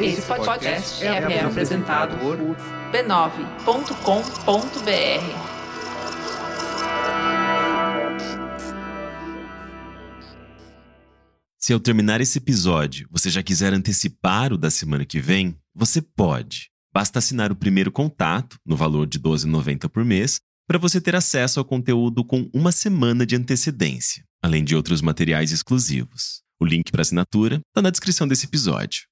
Esse podcast é, é apresentado por b9.com.br. Se ao terminar esse episódio você já quiser antecipar o da semana que vem, você pode. Basta assinar o primeiro contato, no valor de R$ 12,90 por mês, para você ter acesso ao conteúdo com uma semana de antecedência, além de outros materiais exclusivos. O link para assinatura está na descrição desse episódio.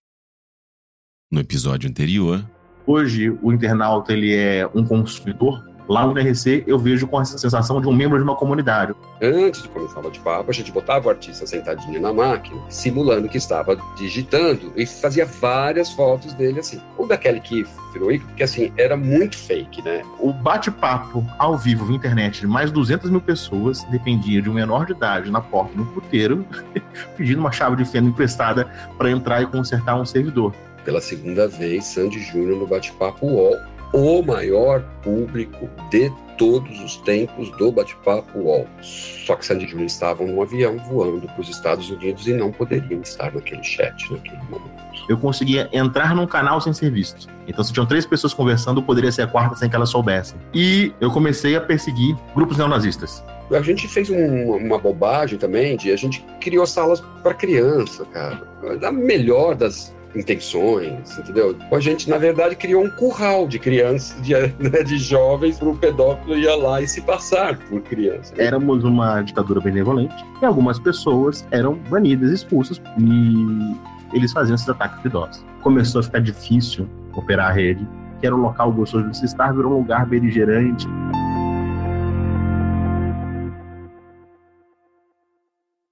No episódio anterior, Hoje, o internauta ele é um consumidor Lá no DRC, eu vejo com essa sensação de um membro de uma comunidade. Antes de começar o bate-papo, a gente botava o artista sentadinho na máquina, simulando que estava digitando, e fazia várias fotos dele assim. O daquele que virou ícone, porque assim, era muito fake, né? O bate-papo ao vivo na internet de mais de 200 mil pessoas dependia de um menor de idade na porta de um puteiro pedindo uma chave de fenda emprestada para entrar e consertar um servidor. Pela segunda vez, Sandy Júnior no bate-papo UOL o maior público de todos os tempos do bate-papo UOL. Só que Sandy e Júlia estavam num avião voando para os Estados Unidos e não poderiam estar naquele chat naquele momento. Eu conseguia entrar num canal sem ser visto. Então, se tinham três pessoas conversando, poderia ser a quarta sem que elas soubessem. E eu comecei a perseguir grupos neonazistas. A gente fez um, uma bobagem também, de a gente criou salas para criança, cara. Da melhor das intenções, entendeu? A gente, na verdade, criou um curral de crianças, de, né, de jovens, para o pedófilo ir lá e se passar por criança. Éramos uma ditadura benevolente e algumas pessoas eram banidas, expulsas e eles faziam esses ataques de idosos. Começou a ficar difícil operar a rede, que era um local gostoso de se estar, virou um lugar beligerante.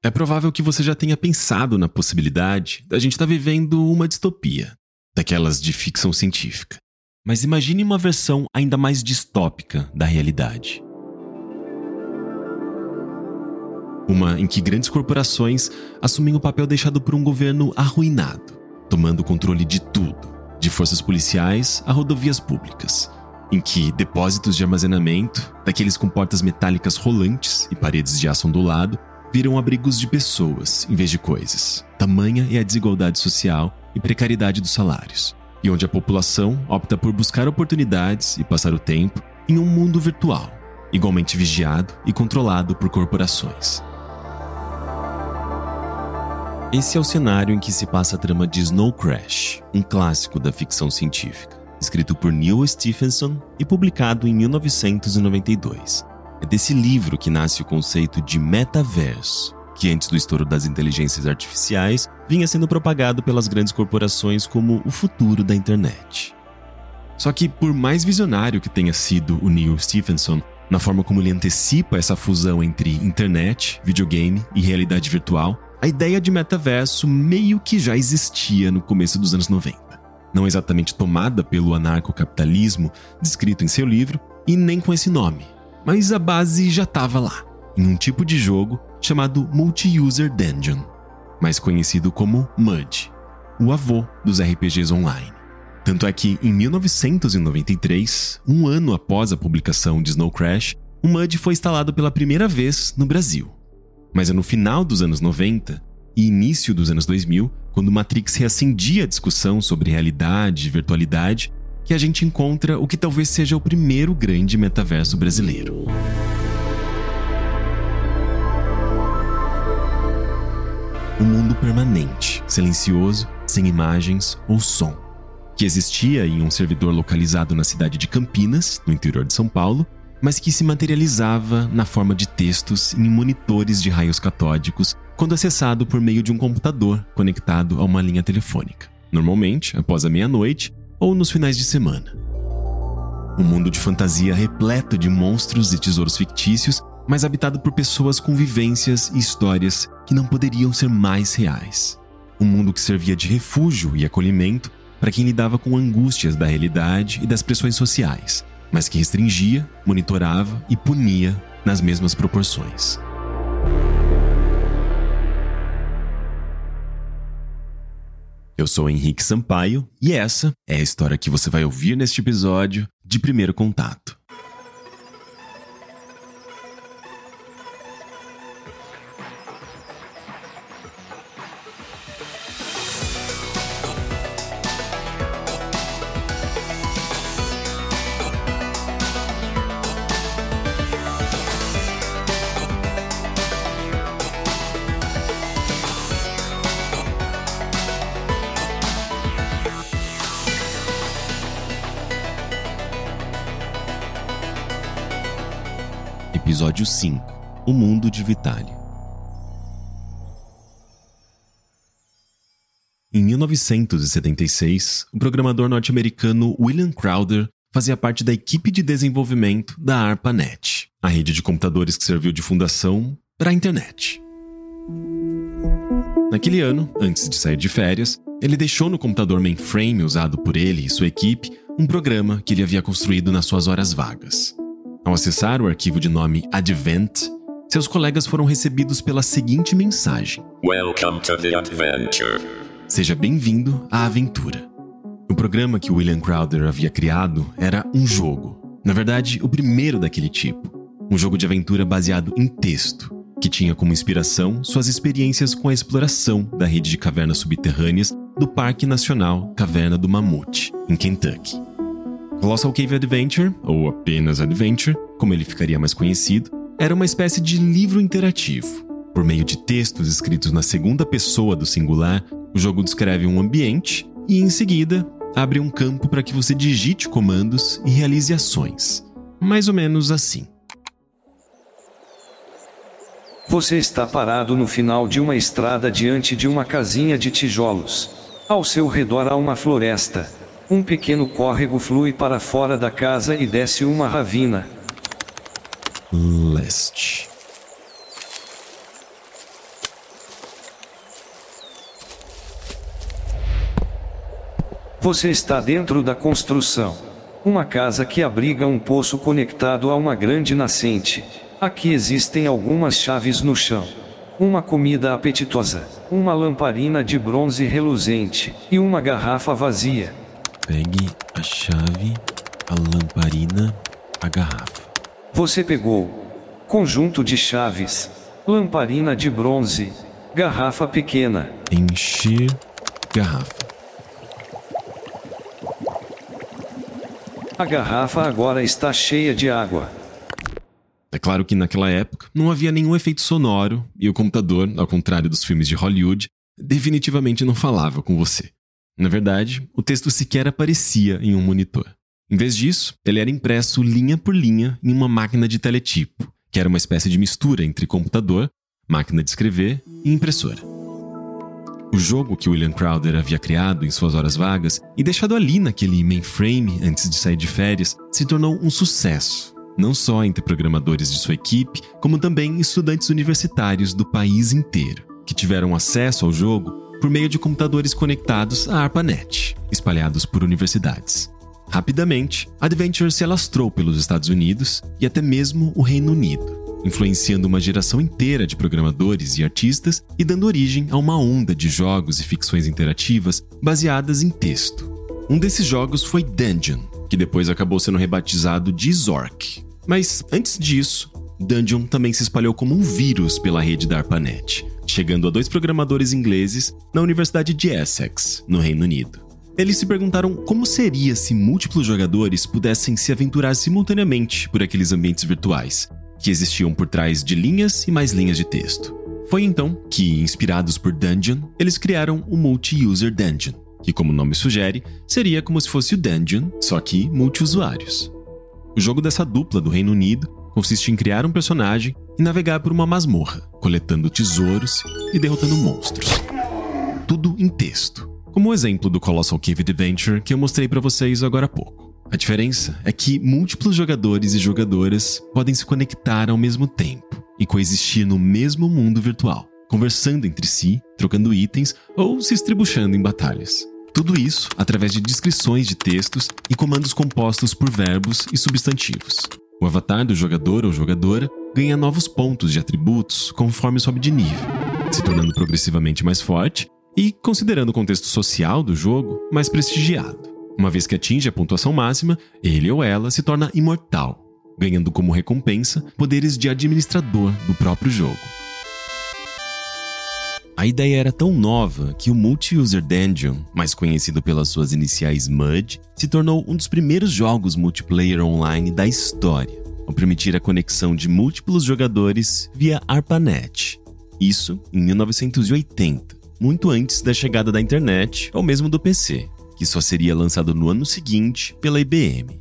É provável que você já tenha pensado na possibilidade da gente estar tá vivendo uma distopia, daquelas de ficção científica. Mas imagine uma versão ainda mais distópica da realidade. Uma em que grandes corporações assumem o papel deixado por um governo arruinado, tomando controle de tudo, de forças policiais a rodovias públicas, em que depósitos de armazenamento, daqueles com portas metálicas rolantes e paredes de aço ondulado, viram abrigos de pessoas em vez de coisas. Tamanha é a desigualdade social e precariedade dos salários, e onde a população opta por buscar oportunidades e passar o tempo em um mundo virtual, igualmente vigiado e controlado por corporações. Esse é o cenário em que se passa a trama de Snow Crash, um clássico da ficção científica, escrito por Neil Stephenson e publicado em 1992. É desse livro que nasce o conceito de metaverso, que antes do estouro das inteligências artificiais vinha sendo propagado pelas grandes corporações como o futuro da internet. Só que, por mais visionário que tenha sido o Neil Stephenson, na forma como ele antecipa essa fusão entre internet, videogame e realidade virtual, a ideia de metaverso meio que já existia no começo dos anos 90. Não exatamente tomada pelo anarcocapitalismo descrito em seu livro, e nem com esse nome, mas a base já estava lá, em um tipo de jogo chamado Multi-User Dungeon, mais conhecido como MUD, o avô dos RPGs online. Tanto é que, em 1993, um ano após a publicação de Snow Crash, o MUD foi instalado pela primeira vez no Brasil. Mas é no final dos anos 90 e início dos anos 2000, quando Matrix reacendia a discussão sobre realidade e virtualidade, que a gente encontra o que talvez seja o primeiro grande metaverso brasileiro. Um mundo permanente, silencioso, sem imagens ou som, que existia em um servidor localizado na cidade de Campinas, no interior de São Paulo, mas que se materializava na forma de textos em monitores de raios catódicos quando acessado por meio de um computador conectado a uma linha telefônica. Normalmente, após a meia-noite, ou nos finais de semana. Um mundo de fantasia repleto de monstros e tesouros fictícios, mas habitado por pessoas com vivências e histórias que não poderiam ser mais reais. Um mundo que servia de refúgio e acolhimento para quem lidava com angústias da realidade e das pressões sociais, mas que restringia, monitorava e punia nas mesmas proporções. Eu sou Henrique Sampaio e essa é a história que você vai ouvir neste episódio de Primeiro Contato. Episódio 5 O Mundo de Vitaly. Em 1976, o programador norte-americano William Crowder fazia parte da equipe de desenvolvimento da ARPANET, a rede de computadores que serviu de fundação para a internet. Naquele ano, antes de sair de férias, ele deixou no computador mainframe usado por ele e sua equipe um programa que ele havia construído nas suas horas vagas. Ao acessar o arquivo de nome Advent, seus colegas foram recebidos pela seguinte mensagem: Welcome to the adventure. Seja bem-vindo à aventura. O programa que William Crowder havia criado era um jogo. Na verdade, o primeiro daquele tipo. Um jogo de aventura baseado em texto, que tinha como inspiração suas experiências com a exploração da rede de cavernas subterrâneas do Parque Nacional Caverna do Mamute, em Kentucky. Colossal Cave Adventure, ou apenas Adventure, como ele ficaria mais conhecido, era uma espécie de livro interativo. Por meio de textos escritos na segunda pessoa do singular, o jogo descreve um ambiente e, em seguida, abre um campo para que você digite comandos e realize ações. Mais ou menos assim. Você está parado no final de uma estrada diante de uma casinha de tijolos. Ao seu redor há uma floresta. Um pequeno córrego flui para fora da casa e desce uma ravina. Leste. Você está dentro da construção. Uma casa que abriga um poço conectado a uma grande nascente. Aqui existem algumas chaves no chão. Uma comida apetitosa, uma lamparina de bronze reluzente e uma garrafa vazia. Pegue a chave, a lamparina, a garrafa. Você pegou conjunto de chaves, lamparina de bronze, garrafa pequena. Encher garrafa. A garrafa agora está cheia de água. É claro que naquela época não havia nenhum efeito sonoro e o computador, ao contrário dos filmes de Hollywood, definitivamente não falava com você. Na verdade, o texto sequer aparecia em um monitor. Em vez disso, ele era impresso linha por linha em uma máquina de teletipo, que era uma espécie de mistura entre computador, máquina de escrever e impressora. O jogo que William Crowder havia criado em suas horas vagas e deixado ali naquele mainframe antes de sair de férias se tornou um sucesso, não só entre programadores de sua equipe, como também estudantes universitários do país inteiro, que tiveram acesso ao jogo por meio de computadores conectados à ARPANET, espalhados por universidades. Rapidamente, Adventure se alastrou pelos Estados Unidos e até mesmo o Reino Unido influenciando uma geração inteira de programadores e artistas e dando origem a uma onda de jogos e ficções interativas baseadas em texto. Um desses jogos foi Dungeon, que depois acabou sendo rebatizado de Zork. Mas antes disso, Dungeon também se espalhou como um vírus pela rede da ARPANET, chegando a dois programadores ingleses na Universidade de Essex, no Reino Unido. Eles se perguntaram como seria se múltiplos jogadores pudessem se aventurar simultaneamente por aqueles ambientes virtuais, que existiam por trás de linhas e mais linhas de texto. Foi então que, inspirados por Dungeon, eles criaram o Multi-User Dungeon, que, como o nome sugere, seria como se fosse o Dungeon, só que multiusuários. O jogo dessa dupla do Reino Unido consiste em criar um personagem e navegar por uma masmorra, coletando tesouros e derrotando monstros. Tudo em texto, como o exemplo do Colossal Cave Adventure que eu mostrei para vocês agora há pouco. A diferença é que múltiplos jogadores e jogadoras podem se conectar ao mesmo tempo e coexistir no mesmo mundo virtual, conversando entre si, trocando itens ou se estribuchando em batalhas. Tudo isso através de descrições de textos e comandos compostos por verbos e substantivos. O avatar do jogador ou jogadora ganha novos pontos de atributos conforme sobe de nível, se tornando progressivamente mais forte e, considerando o contexto social do jogo, mais prestigiado. Uma vez que atinge a pontuação máxima, ele ou ela se torna imortal, ganhando como recompensa poderes de administrador do próprio jogo. A ideia era tão nova que o Multi-User Dungeon, mais conhecido pelas suas iniciais MUD, se tornou um dos primeiros jogos multiplayer online da história, ao permitir a conexão de múltiplos jogadores via ARPANET. Isso em 1980, muito antes da chegada da internet ou mesmo do PC que só seria lançado no ano seguinte pela IBM.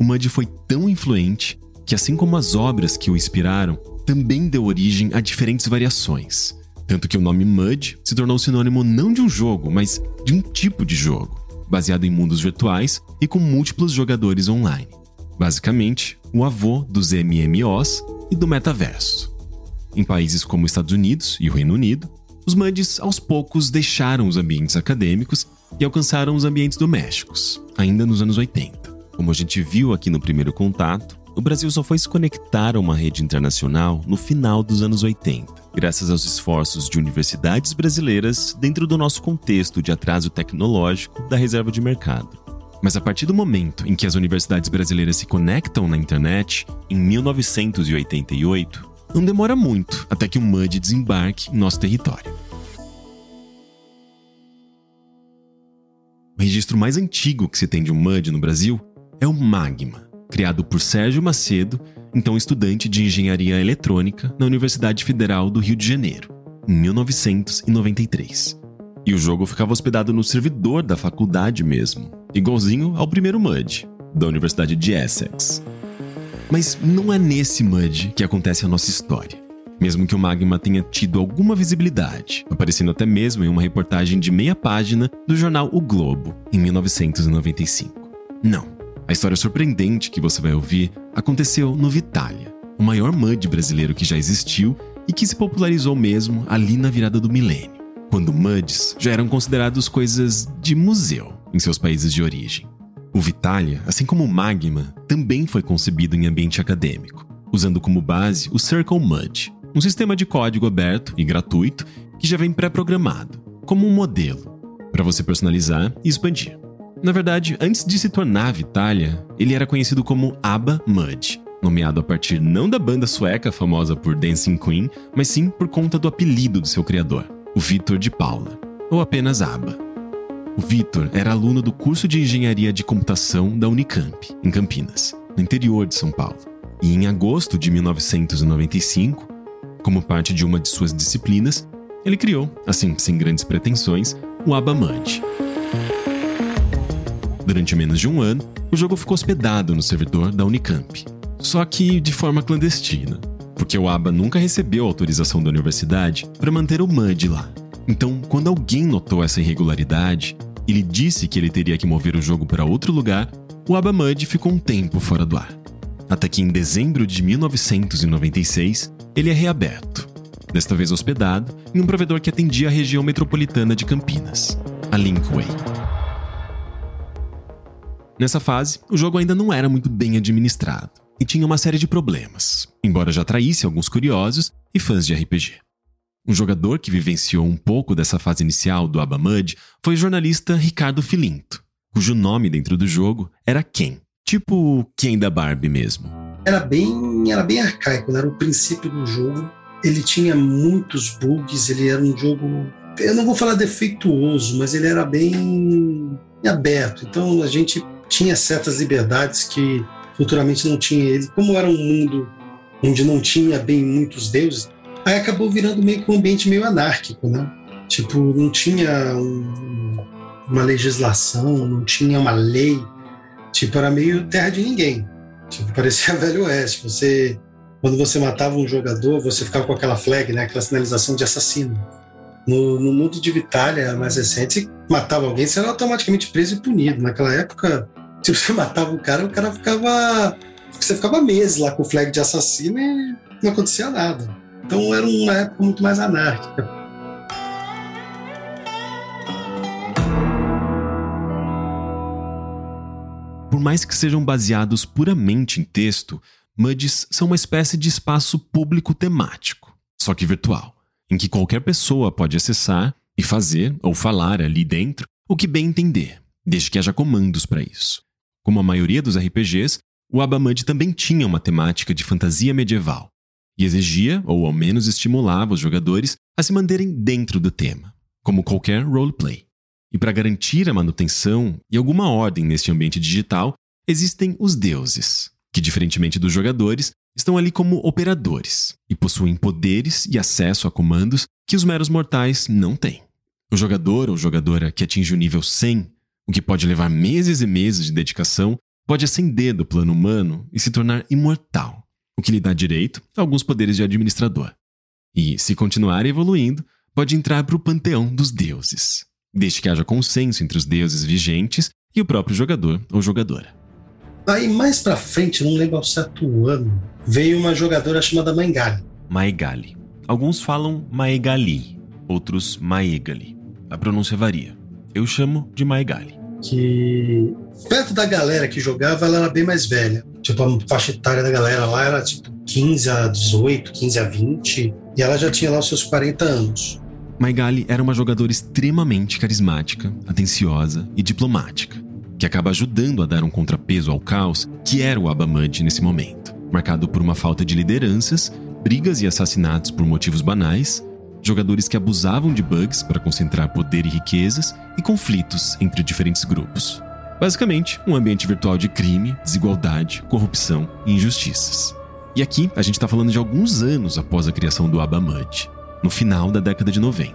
O MUD foi tão influente que, assim como as obras que o inspiraram, também deu origem a diferentes variações. Tanto que o nome MUD se tornou sinônimo não de um jogo, mas de um tipo de jogo, baseado em mundos virtuais e com múltiplos jogadores online. Basicamente, o avô dos MMOs e do metaverso. Em países como os Estados Unidos e o Reino Unido, os MUDs aos poucos deixaram os ambientes acadêmicos e alcançaram os ambientes domésticos, ainda nos anos 80. Como a gente viu aqui no primeiro contato, o Brasil só foi se conectar a uma rede internacional no final dos anos 80, graças aos esforços de universidades brasileiras dentro do nosso contexto de atraso tecnológico da reserva de mercado. Mas a partir do momento em que as universidades brasileiras se conectam na internet, em 1988, não demora muito até que um MUD desembarque em nosso território. O registro mais antigo que se tem de um MUD no Brasil é o Magma, criado por Sérgio Macedo, então estudante de engenharia eletrônica na Universidade Federal do Rio de Janeiro, em 1993. E o jogo ficava hospedado no servidor da faculdade mesmo, igualzinho ao primeiro MUD, da Universidade de Essex. Mas não é nesse MUD que acontece a nossa história. Mesmo que o Magma tenha tido alguma visibilidade, aparecendo até mesmo em uma reportagem de meia página do jornal O Globo, em 1995. Não. A história surpreendente que você vai ouvir aconteceu no Vitalia, o maior MUD brasileiro que já existiu e que se popularizou mesmo ali na virada do milênio, quando MUDs já eram considerados coisas de museu em seus países de origem. O Vitalia, assim como o Magma, também foi concebido em ambiente acadêmico, usando como base o Circle Mud, um sistema de código aberto e gratuito que já vem pré-programado, como um modelo, para você personalizar e expandir. Na verdade, antes de se tornar Vitalia, ele era conhecido como ABBA Mud, nomeado a partir não da banda sueca famosa por Dancing Queen, mas sim por conta do apelido do seu criador, o Vitor de Paula, ou apenas ABBA. O Vitor era aluno do curso de Engenharia de Computação da Unicamp, em Campinas, no interior de São Paulo. E em agosto de 1995, como parte de uma de suas disciplinas, ele criou, assim, sem grandes pretensões, o Abamante. Durante menos de um ano, o jogo ficou hospedado no servidor da Unicamp, só que de forma clandestina, porque o ABA nunca recebeu autorização da universidade para manter o MUD lá. Então, quando alguém notou essa irregularidade, ele disse que ele teria que mover o jogo para outro lugar, o Abamud ficou um tempo fora do ar. Até que em dezembro de 1996, ele é reaberto. Desta vez hospedado em um provedor que atendia a região metropolitana de Campinas, a Linkway. Nessa fase, o jogo ainda não era muito bem administrado e tinha uma série de problemas, embora já atraísse alguns curiosos e fãs de RPG. Um jogador que vivenciou um pouco dessa fase inicial do Abamud foi o jornalista Ricardo Filinto, cujo nome dentro do jogo era Ken, tipo Ken da Barbie mesmo. Era bem, era bem arcaico, era o princípio do jogo. Ele tinha muitos bugs, ele era um jogo, eu não vou falar defeituoso, mas ele era bem aberto. Então a gente tinha certas liberdades que futuramente não tinha ele. Como era um mundo onde não tinha bem muitos deuses, Aí acabou virando meio que um ambiente meio anárquico, né? Tipo, não tinha um, uma legislação, não tinha uma lei. Tipo, era meio terra de ninguém. Tipo, parecia Velho Oeste. Você, quando você matava um jogador, você ficava com aquela flag, né? Aquela sinalização de assassino. No, no mundo de Vitália, mais recente, matava alguém, você era automaticamente preso e punido. Naquela época, se você matava o cara, o cara ficava. Você ficava meses lá com o flag de assassino e não acontecia nada. Então era uma época muito mais anárquica. Por mais que sejam baseados puramente em texto, MUDs são uma espécie de espaço público temático, só que virtual, em que qualquer pessoa pode acessar e fazer ou falar ali dentro o que bem entender, desde que haja comandos para isso. Como a maioria dos RPGs, o Abamud também tinha uma temática de fantasia medieval, e exigia, ou ao menos estimulava os jogadores a se manterem dentro do tema, como qualquer roleplay. E para garantir a manutenção e alguma ordem neste ambiente digital, existem os deuses, que, diferentemente dos jogadores, estão ali como operadores e possuem poderes e acesso a comandos que os meros mortais não têm. O jogador ou jogadora que atinge o nível 100, o que pode levar meses e meses de dedicação, pode ascender do plano humano e se tornar imortal, o que lhe dá direito a alguns poderes de administrador. E, se continuar evoluindo, pode entrar para o panteão dos deuses, desde que haja consenso entre os deuses vigentes e o próprio jogador ou jogadora. Aí mais pra frente, não lembro ao certo ano, veio uma jogadora chamada Mangali. Maegali. Alguns falam Maegali, outros Maegali. A pronúncia varia. Eu chamo de Maegali. Que perto da galera que jogava, ela era bem mais velha. Tipo, a faixa etária da galera lá era tipo 15 a 18, 15 a 20. E ela já tinha lá os seus 40 anos. Maigali era uma jogadora extremamente carismática, atenciosa e diplomática, que acaba ajudando a dar um contrapeso ao caos que era o Abamud nesse momento, marcado por uma falta de lideranças, brigas e assassinatos por motivos banais, jogadores que abusavam de bugs para concentrar poder e riquezas e conflitos entre diferentes grupos. Basicamente, um ambiente virtual de crime, desigualdade, corrupção e injustiças. E aqui a gente está falando de alguns anos após a criação do Abamud no final da década de 90,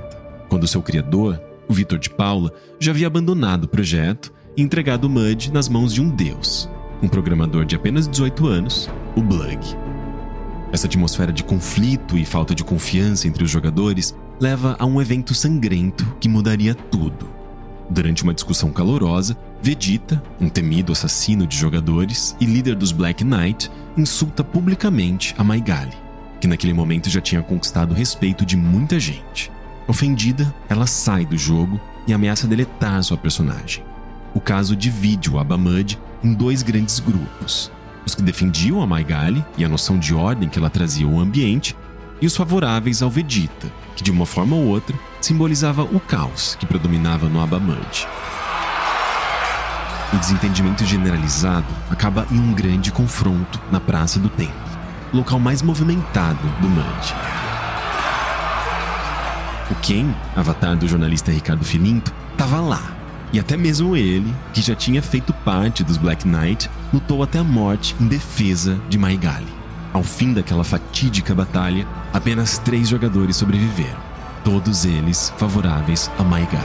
quando seu criador, o Vitor de Paula, já havia abandonado o projeto e entregado o MUD nas mãos de um deus, um programador de apenas 18 anos, o Blug. Essa atmosfera de conflito e falta de confiança entre os jogadores leva a um evento sangrento que mudaria tudo. Durante uma discussão calorosa, Vegeta, um temido assassino de jogadores e líder dos Black Knight, insulta publicamente a Maigali que naquele momento já tinha conquistado o respeito de muita gente. Ofendida, ela sai do jogo e ameaça deletar sua personagem. O caso divide o Abamud em dois grandes grupos: os que defendiam a Maigali e a noção de ordem que ela trazia ao ambiente, e os favoráveis ao Vegeta, que de uma forma ou outra simbolizava o caos que predominava no Abamud. O desentendimento generalizado acaba em um grande confronto na Praça do Templo local mais movimentado do Mud. O Ken, avatar do jornalista Ricardo Filinto, estava lá. E até mesmo ele, que já tinha feito parte dos Black Knight, lutou até a morte em defesa de Maigali. Ao fim daquela fatídica batalha, apenas três jogadores sobreviveram, todos eles favoráveis a Maigali.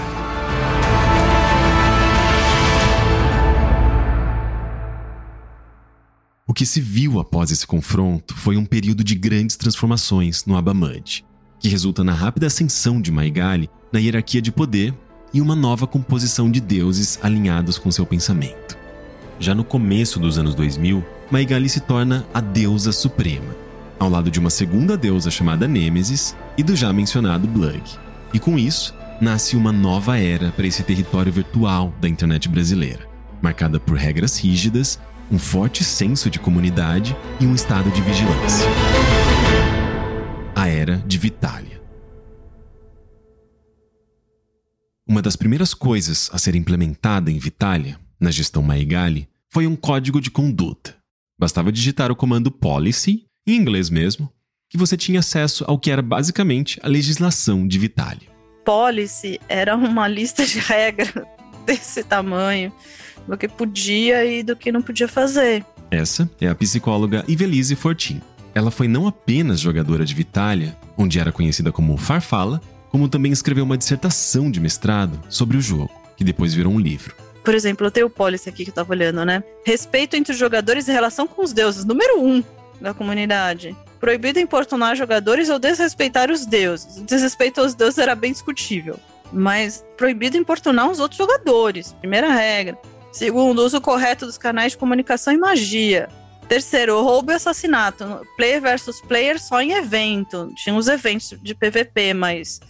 O que se viu após esse confronto foi um período de grandes transformações no Abamud, que resulta na rápida ascensão de Maigali na hierarquia de poder e uma nova composição de deuses alinhados com seu pensamento. Já no começo dos anos 2000, Maigali se torna a deusa suprema, ao lado de uma segunda deusa chamada Nêmesis e do já mencionado Blug. E com isso, nasce uma nova era para esse território virtual da internet brasileira, marcada por regras rígidas um forte senso de comunidade e um estado de vigilância. A Era de Vitalia. Uma das primeiras coisas a ser implementada em Vitalia, na gestão Maigali, foi um código de conduta. Bastava digitar o comando policy, em inglês mesmo, que você tinha acesso ao que era basicamente a legislação de Vitalia. Policy era uma lista de regras desse tamanho do que podia e do que não podia fazer. Essa é a psicóloga Ivelise Fortin. Ela foi não apenas jogadora de Vitalia, onde era conhecida como Farfala, como também escreveu uma dissertação de mestrado sobre o jogo, que depois virou um livro. Por exemplo, eu tenho o policy aqui que eu tava olhando, né? Respeito entre os jogadores e relação com os deuses, número um da comunidade. Proibido importunar jogadores ou desrespeitar os deuses. Desrespeito aos deuses era bem discutível. Mas proibido importunar os outros jogadores, primeira regra. Segundo, uso correto dos canais de comunicação e magia. Terceiro, roubo e assassinato. Player versus player só em evento. Tinha os eventos de PVP, mas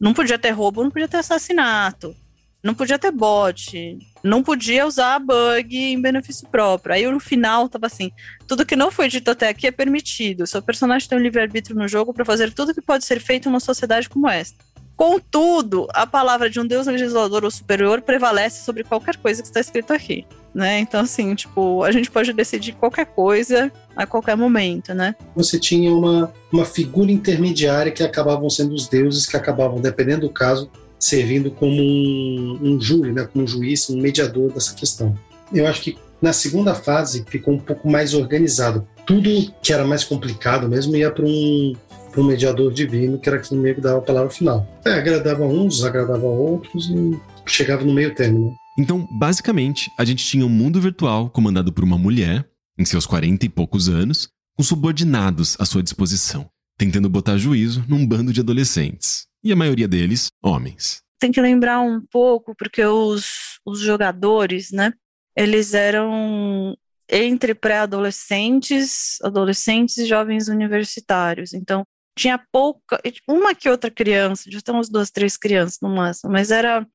não podia ter roubo, não podia ter assassinato. Não podia ter bot. Não podia usar bug em benefício próprio. Aí no final tava assim: tudo que não foi dito até aqui é permitido. Seu personagem tem um livre-arbítrio no jogo para fazer tudo que pode ser feito em uma sociedade como esta. Contudo, a palavra de um Deus legislador ou superior prevalece sobre qualquer coisa que está escrito aqui. Né? Então, assim, tipo, a gente pode decidir qualquer coisa a qualquer momento, né? Você tinha uma, uma figura intermediária que acabavam sendo os deuses, que acabavam, dependendo do caso, servindo como um, um júri, né? como um juiz, um mediador dessa questão. Eu acho que na segunda fase ficou um pouco mais organizado. Tudo que era mais complicado mesmo ia para um, para um mediador divino, que era quem meio que dava a palavra final. É, agradava uns, agradava outros e chegava no meio termo. Né? Então, basicamente, a gente tinha um mundo virtual comandado por uma mulher, em seus 40 e poucos anos, com subordinados à sua disposição, tentando botar juízo num bando de adolescentes. E a maioria deles, homens. Tem que lembrar um pouco, porque os, os jogadores, né? Eles eram entre pré-adolescentes, adolescentes e jovens universitários. Então, tinha pouca, uma que outra criança, já tem umas duas, três crianças no máximo, mas era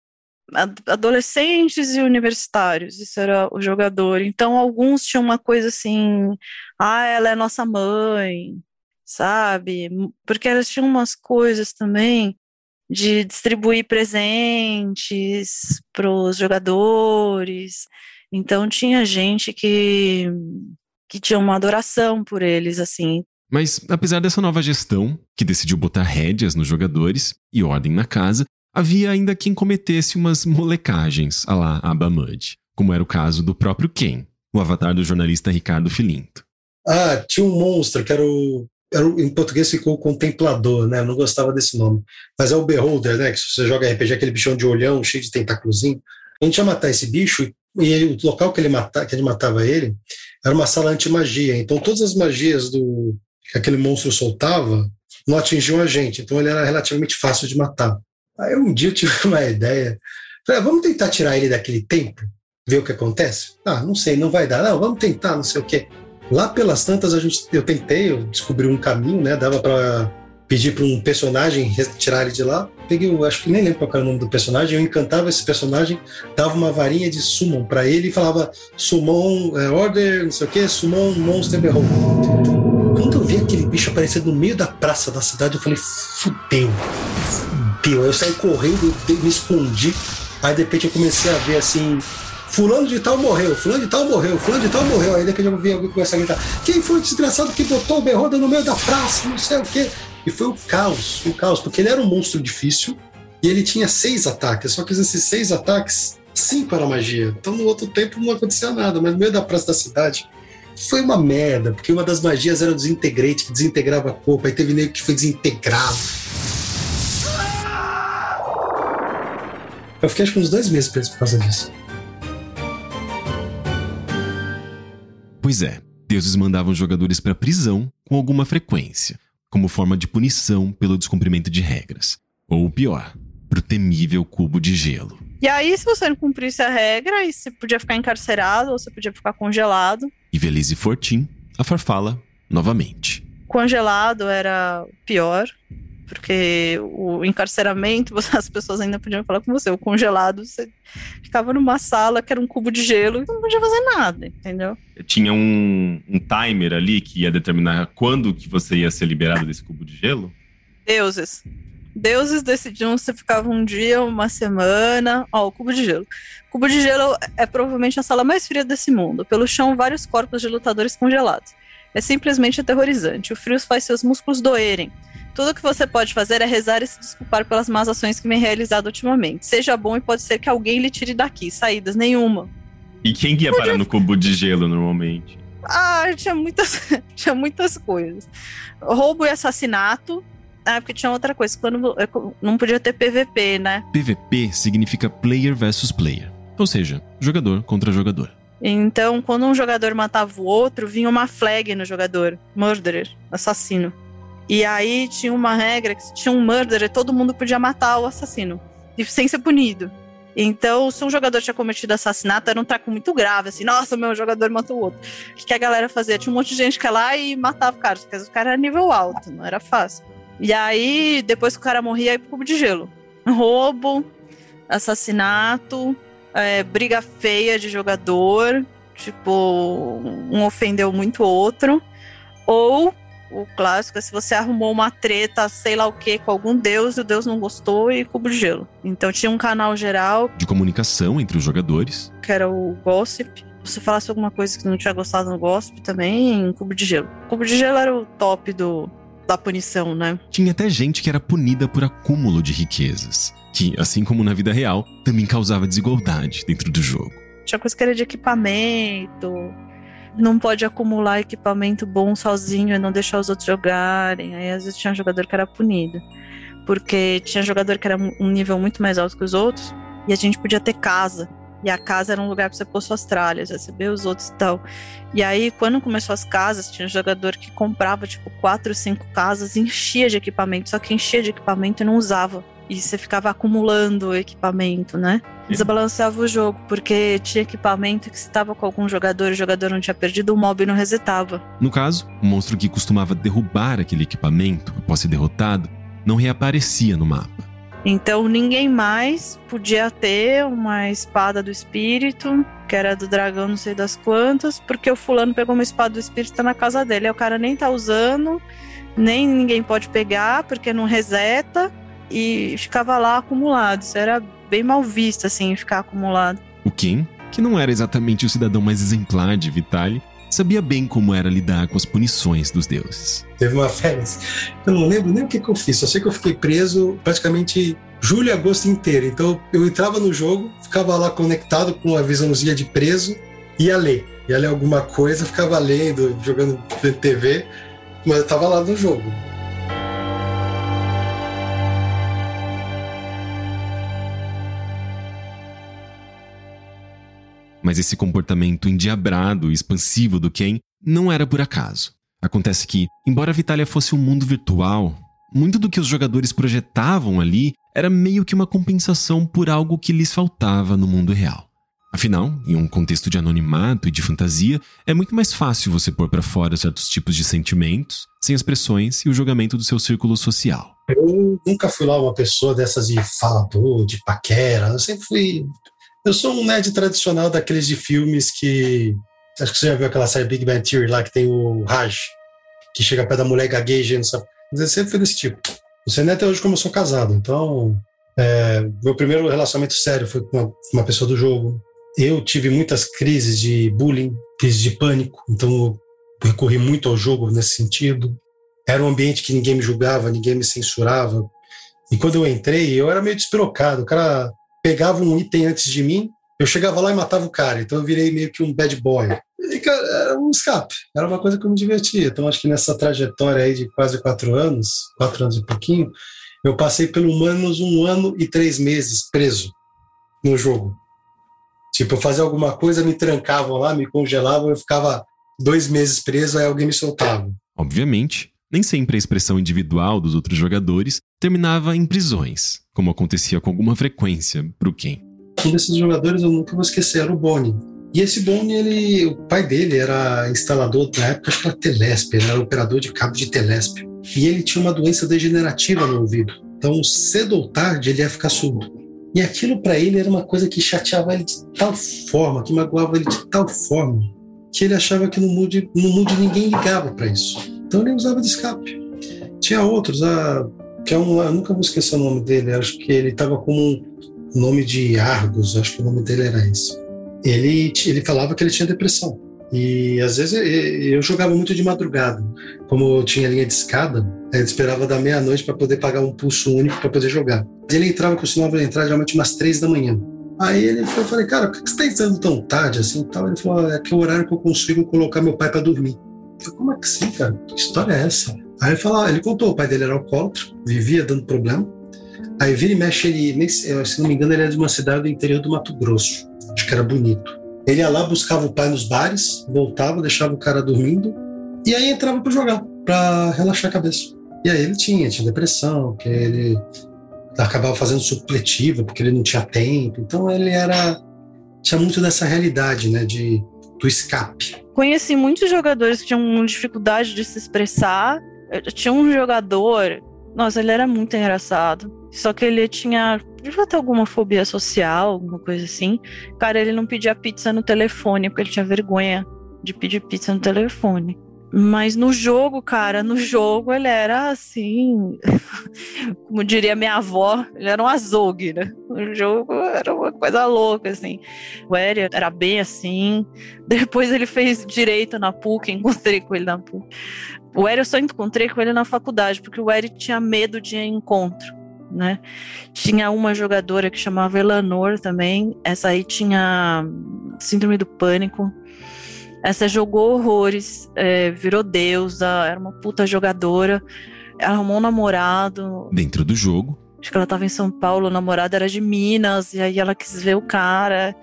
adolescentes e universitários, isso era o jogador. Então, alguns tinham uma coisa assim, ah, ela é nossa mãe, sabe? Porque elas tinham umas coisas também de distribuir presentes para os jogadores. Então, tinha gente que, que tinha uma adoração por eles, assim. Mas, apesar dessa nova gestão, que decidiu botar rédeas nos jogadores e ordem na casa, havia ainda quem cometesse umas molecagens a lá Abamud, como era o caso do próprio Ken, o avatar do jornalista Ricardo Filinto. Ah, tinha um monstro que era o, era em português ficou contemplador, né? Eu não gostava desse nome. Mas é o Beholder, né? Que se você joga RPG, aquele bichão de olhão, cheio de tentáculozinho. A gente ia matar esse bicho e ele, o local que ele, mata, que ele matava ele era uma sala anti-magia. Então todas as magias do que aquele monstro soltava não atingiam a gente. Então ele era relativamente fácil de matar. Aí um dia eu tive uma ideia. Falei, ah, vamos tentar tirar ele daquele tempo, ver o que acontece? Ah, não sei, não vai dar. Não, vamos tentar, não sei o quê. Lá pelas tantas a gente, eu tentei, eu descobri um caminho, né? Dava para pedir para um personagem retirar ele de lá. Peguei, eu acho que nem lembro qual era o nome do personagem. Eu encantava esse personagem, dava uma varinha de summon para ele e falava summon é, order, não sei o quê, summon monster behold. Quando eu vi aquele bicho aparecer no meio da praça da cidade, eu falei, fudeu arrepio. Eu saí correndo, me escondi. Aí de repente eu comecei a ver assim. Fulano de tal morreu, fulano de tal morreu, fulano de tal morreu. Aí de repente eu vi alguém começar a gritar: Quem foi o desgraçado que botou o berroda no meio da praça? Não sei o quê. E foi o caos, o caos, porque ele era um monstro difícil e ele tinha seis ataques. Só que esses seis ataques, cinco era magia. Então no outro tempo não acontecia nada, mas no meio da praça da cidade foi uma merda, porque uma das magias era o desintegrate, que desintegrava a corpo, aí teve nego que foi desintegrado. Eu fiquei acho que uns dois meses preso por causa disso. Pois é, deuses mandavam jogadores para prisão com alguma frequência, como forma de punição pelo descumprimento de regras. Ou pior, pro temível cubo de gelo. E aí, se você não cumprisse a regra, você podia ficar encarcerado ou você podia ficar congelado. E Velize Fortin, a farfala, novamente. Congelado era pior, porque o encarceramento, as pessoas ainda podiam falar com você. O congelado, você ficava numa sala que era um cubo de gelo e não podia fazer nada, entendeu? Tinha um, um timer ali que ia determinar quando que você ia ser liberado desse cubo de gelo? Deuses. Deuses decidiam se ficava um dia, uma semana. Ó, o cubo de gelo. O cubo de gelo é provavelmente a sala mais fria desse mundo. Pelo chão, vários corpos de lutadores congelados. É simplesmente aterrorizante. O frio faz seus músculos doerem. Tudo que você pode fazer é rezar e se desculpar pelas más ações que vem realizado ultimamente. Seja bom e pode ser que alguém lhe tire daqui. Saídas nenhuma. E quem ia parar no cubo de gelo normalmente? Ah, tinha muitas, tinha muitas coisas. Roubo e assassinato. Ah, porque tinha outra coisa. Quando não podia ter PVP, né? PVP significa player versus player. Ou seja, jogador contra jogador. Então, quando um jogador matava o outro, vinha uma flag no jogador. Murderer, assassino. E aí tinha uma regra que se tinha um murderer, todo mundo podia matar o assassino, sem ser punido. Então, se um jogador tinha cometido assassinato, era um traco muito grave, assim, nossa, meu jogador matou o outro. O que, que a galera fazia? Tinha um monte de gente que ia lá e matava o cara, porque o cara era nível alto, não era fácil. E aí, depois que o cara morria, ia pro cubo de gelo. Roubo, assassinato, é, briga feia de jogador, tipo, um ofendeu muito o outro, ou o clássico é se você arrumou uma treta, sei lá o que, com algum deus e o deus não gostou e cubo de gelo. Então tinha um canal geral. De comunicação entre os jogadores. Que era o Gossip. Se falasse alguma coisa que não tinha gostado no Gossip, também cubo de gelo. Cubo de gelo era o top do, da punição, né? Tinha até gente que era punida por acúmulo de riquezas. Que, assim como na vida real, também causava desigualdade dentro do jogo. Tinha coisa que era de equipamento, não pode acumular equipamento bom sozinho e não deixar os outros jogarem. Aí às vezes tinha um jogador que era punido. Porque tinha jogador que era um nível muito mais alto que os outros e a gente podia ter casa. E a casa era um lugar para você pôr suas tralhas, receber os outros e tal. E aí, quando começou as casas, tinha um jogador que comprava, tipo, quatro, cinco casas, enchia de equipamento, só que enchia de equipamento e não usava. E você ficava acumulando equipamento, né? Desbalanceava o jogo, porque tinha equipamento que se estava com algum jogador e o jogador não tinha perdido, o mob não resetava. No caso, o monstro que costumava derrubar aquele equipamento após ser derrotado não reaparecia no mapa. Então ninguém mais podia ter uma espada do espírito, que era do dragão não sei das quantas, porque o fulano pegou uma espada do espírito tá na casa dele. Aí o cara nem tá usando, nem ninguém pode pegar, porque não reseta, e ficava lá acumulado. Isso era bem mal visto, assim, ficar acumulado. O Kim, que não era exatamente o cidadão mais exemplar de Vitali, sabia bem como era lidar com as punições dos deuses. Teve uma férias, eu não lembro nem o que, que eu fiz, só sei que eu fiquei preso praticamente julho e agosto inteiro. Então eu entrava no jogo, ficava lá conectado com a visãozinha de preso, ia ler. Ia ler alguma coisa, ficava lendo, jogando TV, mas eu tava lá no jogo. Mas esse comportamento endiabrado e expansivo do Ken não era por acaso. Acontece que, embora a Vitalia fosse um mundo virtual, muito do que os jogadores projetavam ali era meio que uma compensação por algo que lhes faltava no mundo real. Afinal, em um contexto de anonimato e de fantasia, é muito mais fácil você pôr para fora certos tipos de sentimentos, sem as pressões e o julgamento do seu círculo social. Eu nunca fui lá uma pessoa dessas de falador, de paquera. Eu sempre fui eu sou um nerd tradicional daqueles de filmes que. Acho que você já viu aquela série Big Bang Theory lá que tem o Raj, que chega perto da mulher gagueja, não sabe. Mas eu sempre fui desse tipo. Não sei nem até hoje como eu sou casado. Então, é, meu primeiro relacionamento sério foi com uma, uma, pessoa do jogo. Eu tive muitas crises de bullying, crises de pânico. Então, eu recorri muito ao jogo nesse sentido. Era um ambiente que ninguém me julgava, ninguém me censurava. E quando eu entrei, eu era meio despirocado. O cara pegava um item antes de mim, eu chegava lá e matava o cara. Então eu virei meio que um bad boy. E, cara, era um escape, era uma coisa que eu me divertia. Então acho que nessa trajetória aí de quase quatro anos, quatro anos e pouquinho, eu passei pelo menos um ano e três meses preso no jogo. Tipo, eu fazia alguma coisa, me trancavam lá, me congelavam, eu ficava dois meses preso, aí alguém me soltava. Obviamente, nem sempre a expressão individual dos outros jogadores terminava em prisões, como acontecia com alguma frequência para o Ken. Um desses jogadores eu nunca vou esquecer era o Boni. E esse Boni, ele, o pai dele era instalador na época, acho que era Telesp, ele era operador de cabo de Telesp. E ele tinha uma doença degenerativa no ouvido. Então, cedo ou tarde, ele ia ficar surdo. E aquilo para ele era uma coisa que chateava ele de tal forma, que magoava ele de tal forma, que ele achava que no mundo, no mundo ninguém ligava para isso. Então ele usava de escape. Tinha outros, a que é um, eu nunca vou esquecer o nome dele, acho que ele estava com um nome de Argos, acho que o nome dele era esse. Ele, ele falava que ele tinha depressão. E às vezes eu jogava muito de madrugada. Como eu tinha linha de escada, ele esperava da meia-noite para poder pagar um pulso único para poder jogar. Ele entrava, costumava entrar geralmente umas três da manhã. Aí ele foi, eu falei, cara, por que você está entrando tão tarde assim? Tal? Ele falou, é que é o horário que eu consigo colocar meu pai para dormir. Eu, como é que sim, cara? Que história é essa? Aí ele falou, ele contou, o pai dele era alcoólatra, vivia dando problema. Aí vira e mexe, ele, se não me engano, ele é de uma cidade do interior do Mato Grosso. Acho que era bonito. Ele ia lá, buscava o pai nos bares, voltava, deixava o cara dormindo, e aí entrava para jogar, para relaxar a cabeça. E aí ele tinha, tinha depressão, que ele acabava fazendo supletivo, porque ele não tinha tempo. Então ele era. Tinha muito dessa realidade, né, de, do escape. Conheci muitos jogadores que tinham dificuldade de se expressar tinha um jogador, nossa, ele era muito engraçado. Só que ele tinha. Devia ter alguma fobia social, alguma coisa assim. Cara, ele não pedia pizza no telefone, porque ele tinha vergonha de pedir pizza no telefone. Mas no jogo, cara, no jogo ele era assim, como diria minha avó, ele era um azogue, né? No jogo era uma coisa louca, assim. O Eri era bem assim. Depois ele fez direito na PUC, encontrei com ele na PUC. O Eri eu só encontrei com ele na faculdade, porque o Eri tinha medo de encontro. Né? Tinha uma jogadora que chamava Elanor também. Essa aí tinha síndrome do pânico. Essa jogou horrores, é, virou deusa, era uma puta jogadora, arrumou um namorado. Dentro do jogo, Acho que ela tava em São Paulo, o namorado era de Minas, e aí ela quis ver o cara.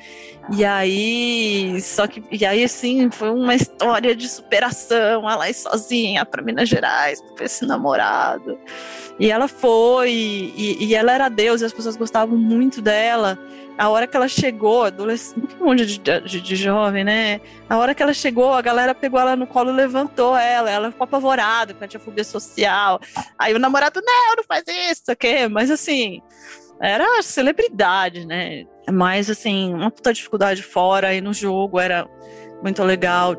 E aí, só que, e aí assim, foi uma história de superação, ela ir sozinha para Minas Gerais, pra ver esse namorado. E ela foi, e, e ela era Deus, e as pessoas gostavam muito dela. A hora que ela chegou, adolescente, um monte de, de, de, jovem, né? A hora que ela chegou, a galera pegou ela no colo e levantou ela. Ela ficou apavorada, ela tinha fobia social. Aí o namorado, não, não faz isso, o Mas assim, era celebridade, né? Mas assim, uma puta dificuldade fora e no jogo era muito legal.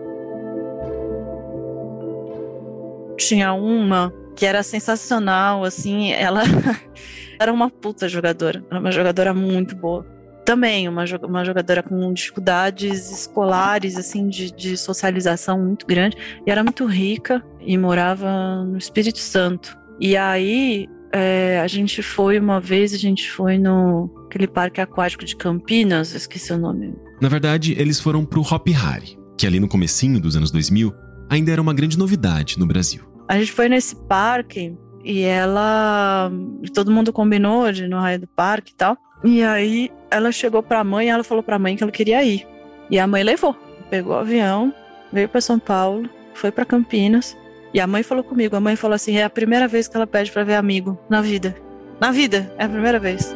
Tinha uma que era sensacional, assim, ela era uma puta jogadora, era uma jogadora muito boa também uma, uma jogadora com dificuldades escolares, assim, de, de aquisição muito grande, e era muito rica e morava no Espírito Santo. E aí é, a gente foi uma vez, a gente foi no aquele parque aquático de Campinas, esqueci o nome. Na verdade, eles foram pro Hop Hari, que ali no comecinho dos anos 2000 ainda era uma grande novidade no Brasil. A gente foi nesse parque e ela. Todo mundo combinou de ir no raio do parque e tal. E aí ela chegou para a mãe e ela falou para a mãe que ela queria ir. E a mãe levou. Pegou o avião, veio para São Paulo, foi para Campinas. E a mãe falou comigo. A mãe falou assim: é a primeira vez que ela pede para ver amigo na vida. Na vida, é a primeira vez.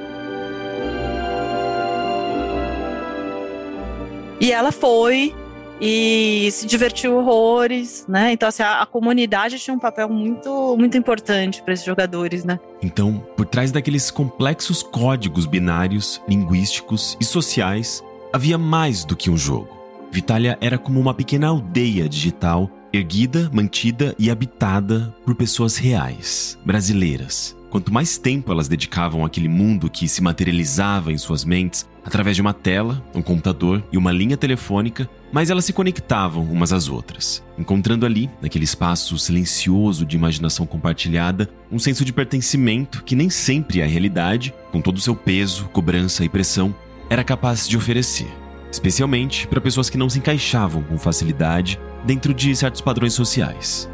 E ela foi, e se divertiu horrores, né? Então, assim, a, a comunidade tinha um papel muito, muito importante para esses jogadores, né? Então, por trás daqueles complexos códigos binários, linguísticos e sociais, havia mais do que um jogo. Vitália era como uma pequena aldeia digital, erguida, mantida e habitada por pessoas reais, brasileiras, Quanto mais tempo elas dedicavam àquele mundo que se materializava em suas mentes através de uma tela, um computador e uma linha telefônica, mais elas se conectavam umas às outras, encontrando ali, naquele espaço silencioso de imaginação compartilhada, um senso de pertencimento que nem sempre a realidade, com todo o seu peso, cobrança e pressão, era capaz de oferecer, especialmente para pessoas que não se encaixavam com facilidade dentro de certos padrões sociais.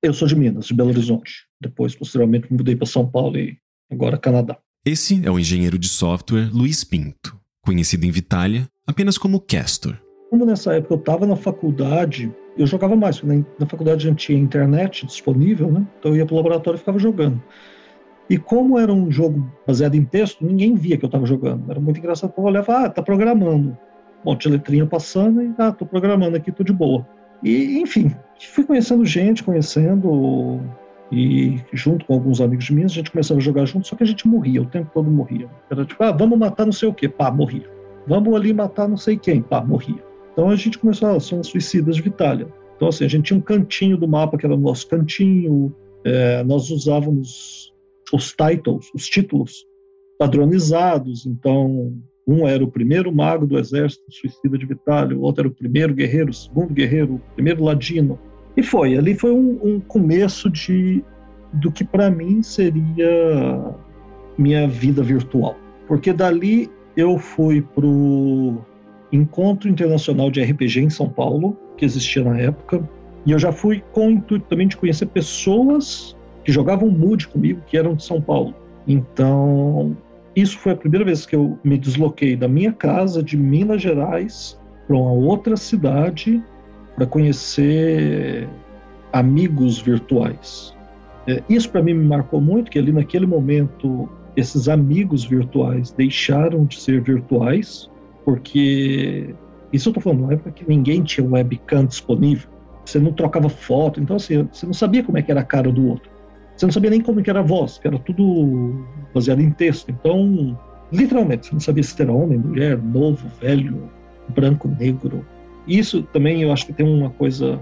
Eu sou de Minas, de Belo Horizonte. Depois, posteriormente, mudei para São Paulo e agora Canadá. Esse é o engenheiro de software Luiz Pinto, conhecido em Vitália apenas como Castor. Como nessa época eu estava na faculdade, eu jogava mais, porque na faculdade a gente tinha internet disponível, né? Então eu ia para o laboratório e ficava jogando. E como era um jogo baseado em texto, ninguém via que eu estava jogando. Era muito engraçado, eu olhava, ah, tá programando. Monte de letrinha passando e, ah, tô programando aqui, tô de boa. E, enfim, fui conhecendo gente, conhecendo, e junto com alguns amigos de mim, a gente começou a jogar junto, só que a gente morria, o tempo todo morria. Era tipo, ah, vamos matar não sei o quê, pá, morria. Vamos ali matar não sei quem, pá, morria. Então a gente começou, ah, são suicidas de Vitália. Então assim, a gente tinha um cantinho do mapa que era o nosso cantinho, é, nós usávamos os titles, os títulos padronizados, então um era o primeiro mago do exército suicida de Vitália, o outro era o primeiro guerreiro, o segundo guerreiro, o primeiro ladino. E foi, ali foi um, um começo de do que para mim seria minha vida virtual. Porque dali eu fui pro Encontro Internacional de RPG em São Paulo, que existia na época, e eu já fui com o intuito também de conhecer pessoas que jogavam Mood comigo, que eram de São Paulo. Então, isso foi a primeira vez que eu me desloquei da minha casa de Minas Gerais para uma outra cidade para conhecer amigos virtuais. É, isso para mim me marcou muito, que ali naquele momento esses amigos virtuais deixaram de ser virtuais, porque isso eu estou falando, na época ninguém tinha webcam disponível, você não trocava foto, então assim, você não sabia como é que era a cara do outro. Você não sabia nem como que era a voz, que era tudo baseado em texto. Então, literalmente, você não sabia se era homem, mulher, novo, velho, branco, negro. Isso também eu acho que tem uma coisa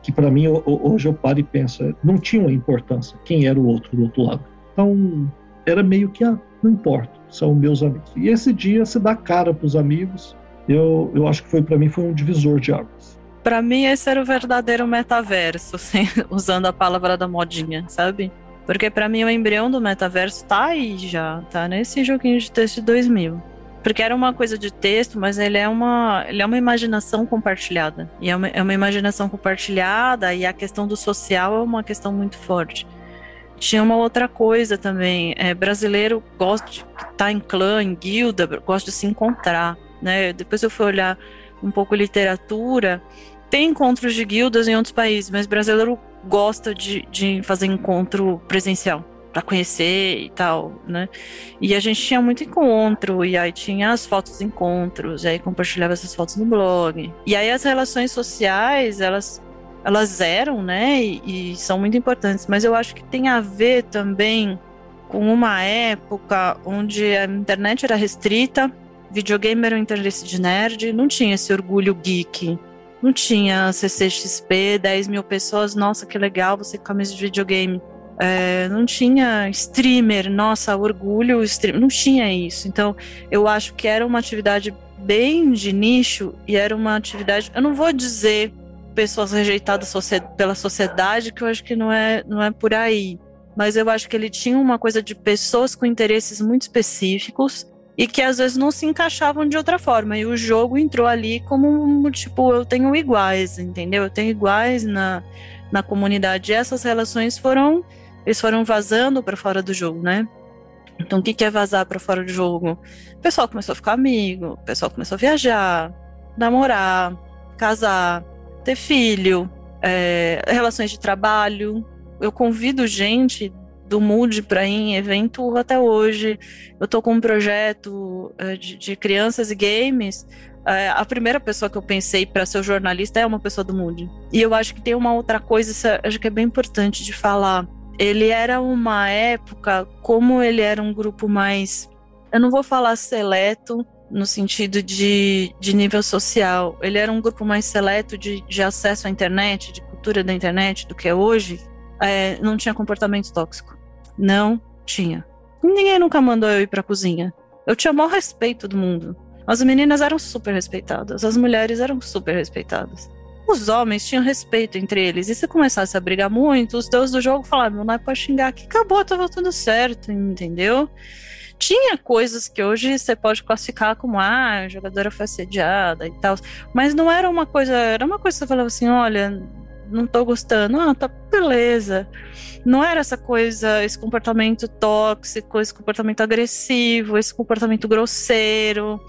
que para mim hoje eu paro e penso, é, não tinha uma importância quem era o outro do outro lado. Então, era meio que, ah, não importa, são meus amigos. E esse dia se dá cara para os amigos, eu, eu acho que foi para mim foi um divisor de águas. Para mim, esse era o verdadeiro metaverso, assim, usando a palavra da modinha, sabe? Porque para mim o embrião do metaverso tá aí já, tá nesse joguinho de texto de 2000. Porque era uma coisa de texto, mas ele é uma, ele é uma imaginação compartilhada. E é uma, é uma imaginação compartilhada, e a questão do social é uma questão muito forte. Tinha uma outra coisa também. É, brasileiro gosta de estar tá em clã, em guilda, gosta de se encontrar. Né? Depois eu fui olhar um pouco literatura. Tem encontros de guildas em outros países, mas brasileiro gosta de, de fazer encontro presencial para conhecer e tal, né? E a gente tinha muito encontro, e aí tinha as fotos dos encontros, e aí compartilhava essas fotos no blog. E aí as relações sociais, elas elas eram, né, e, e são muito importantes, mas eu acho que tem a ver também com uma época onde a internet era restrita, videogame era um interesse de nerd, não tinha esse orgulho geek, não tinha CCXP, 10 mil pessoas, nossa, que legal você com camisa de videogame. É, não tinha streamer, nossa, orgulho, stream, não tinha isso. Então, eu acho que era uma atividade bem de nicho e era uma atividade, eu não vou dizer pessoas rejeitadas pela sociedade, que eu acho que não é, não é por aí. Mas eu acho que ele tinha uma coisa de pessoas com interesses muito específicos e que às vezes não se encaixavam de outra forma. E o jogo entrou ali como tipo, eu tenho iguais, entendeu? Eu tenho iguais na, na comunidade. E essas relações foram eles foram vazando para fora do jogo, né? Então, o que, é vazar para fora do jogo? O pessoal começou a ficar amigo, o pessoal começou a viajar, namorar, casar, ter filho, é, relações de trabalho. Eu convido gente do Mood para ir em evento até hoje. Eu estou com um projeto é, de, de, crianças e games. É, a primeira pessoa que eu pensei para ser jornalista é uma pessoa do Mood. E eu acho que tem uma outra coisa, isso é, acho que é bem importante de falar ele era uma época, como ele era um grupo mais, eu não vou falar seleto, no sentido de, de nível social. Ele era um grupo mais seleto de, de acesso à internet, de cultura da internet, do que é hoje. É, não tinha comportamento tóxico. Não tinha. Ninguém nunca mandou eu ir pra cozinha. Eu tinha o maior respeito do mundo. As meninas eram super respeitadas, as mulheres eram super respeitadas os homens tinham respeito entre eles. E se começasse a brigar muito, os deuses do jogo falavam, não é pra xingar que acabou, tava tudo certo, entendeu? Tinha coisas que hoje você pode classificar como, ah, a jogadora foi assediada e tal, mas não era uma coisa, era uma coisa que você falava assim, olha, não tô gostando, ah, tá beleza. Não era essa coisa, esse comportamento tóxico, esse comportamento agressivo, esse comportamento grosseiro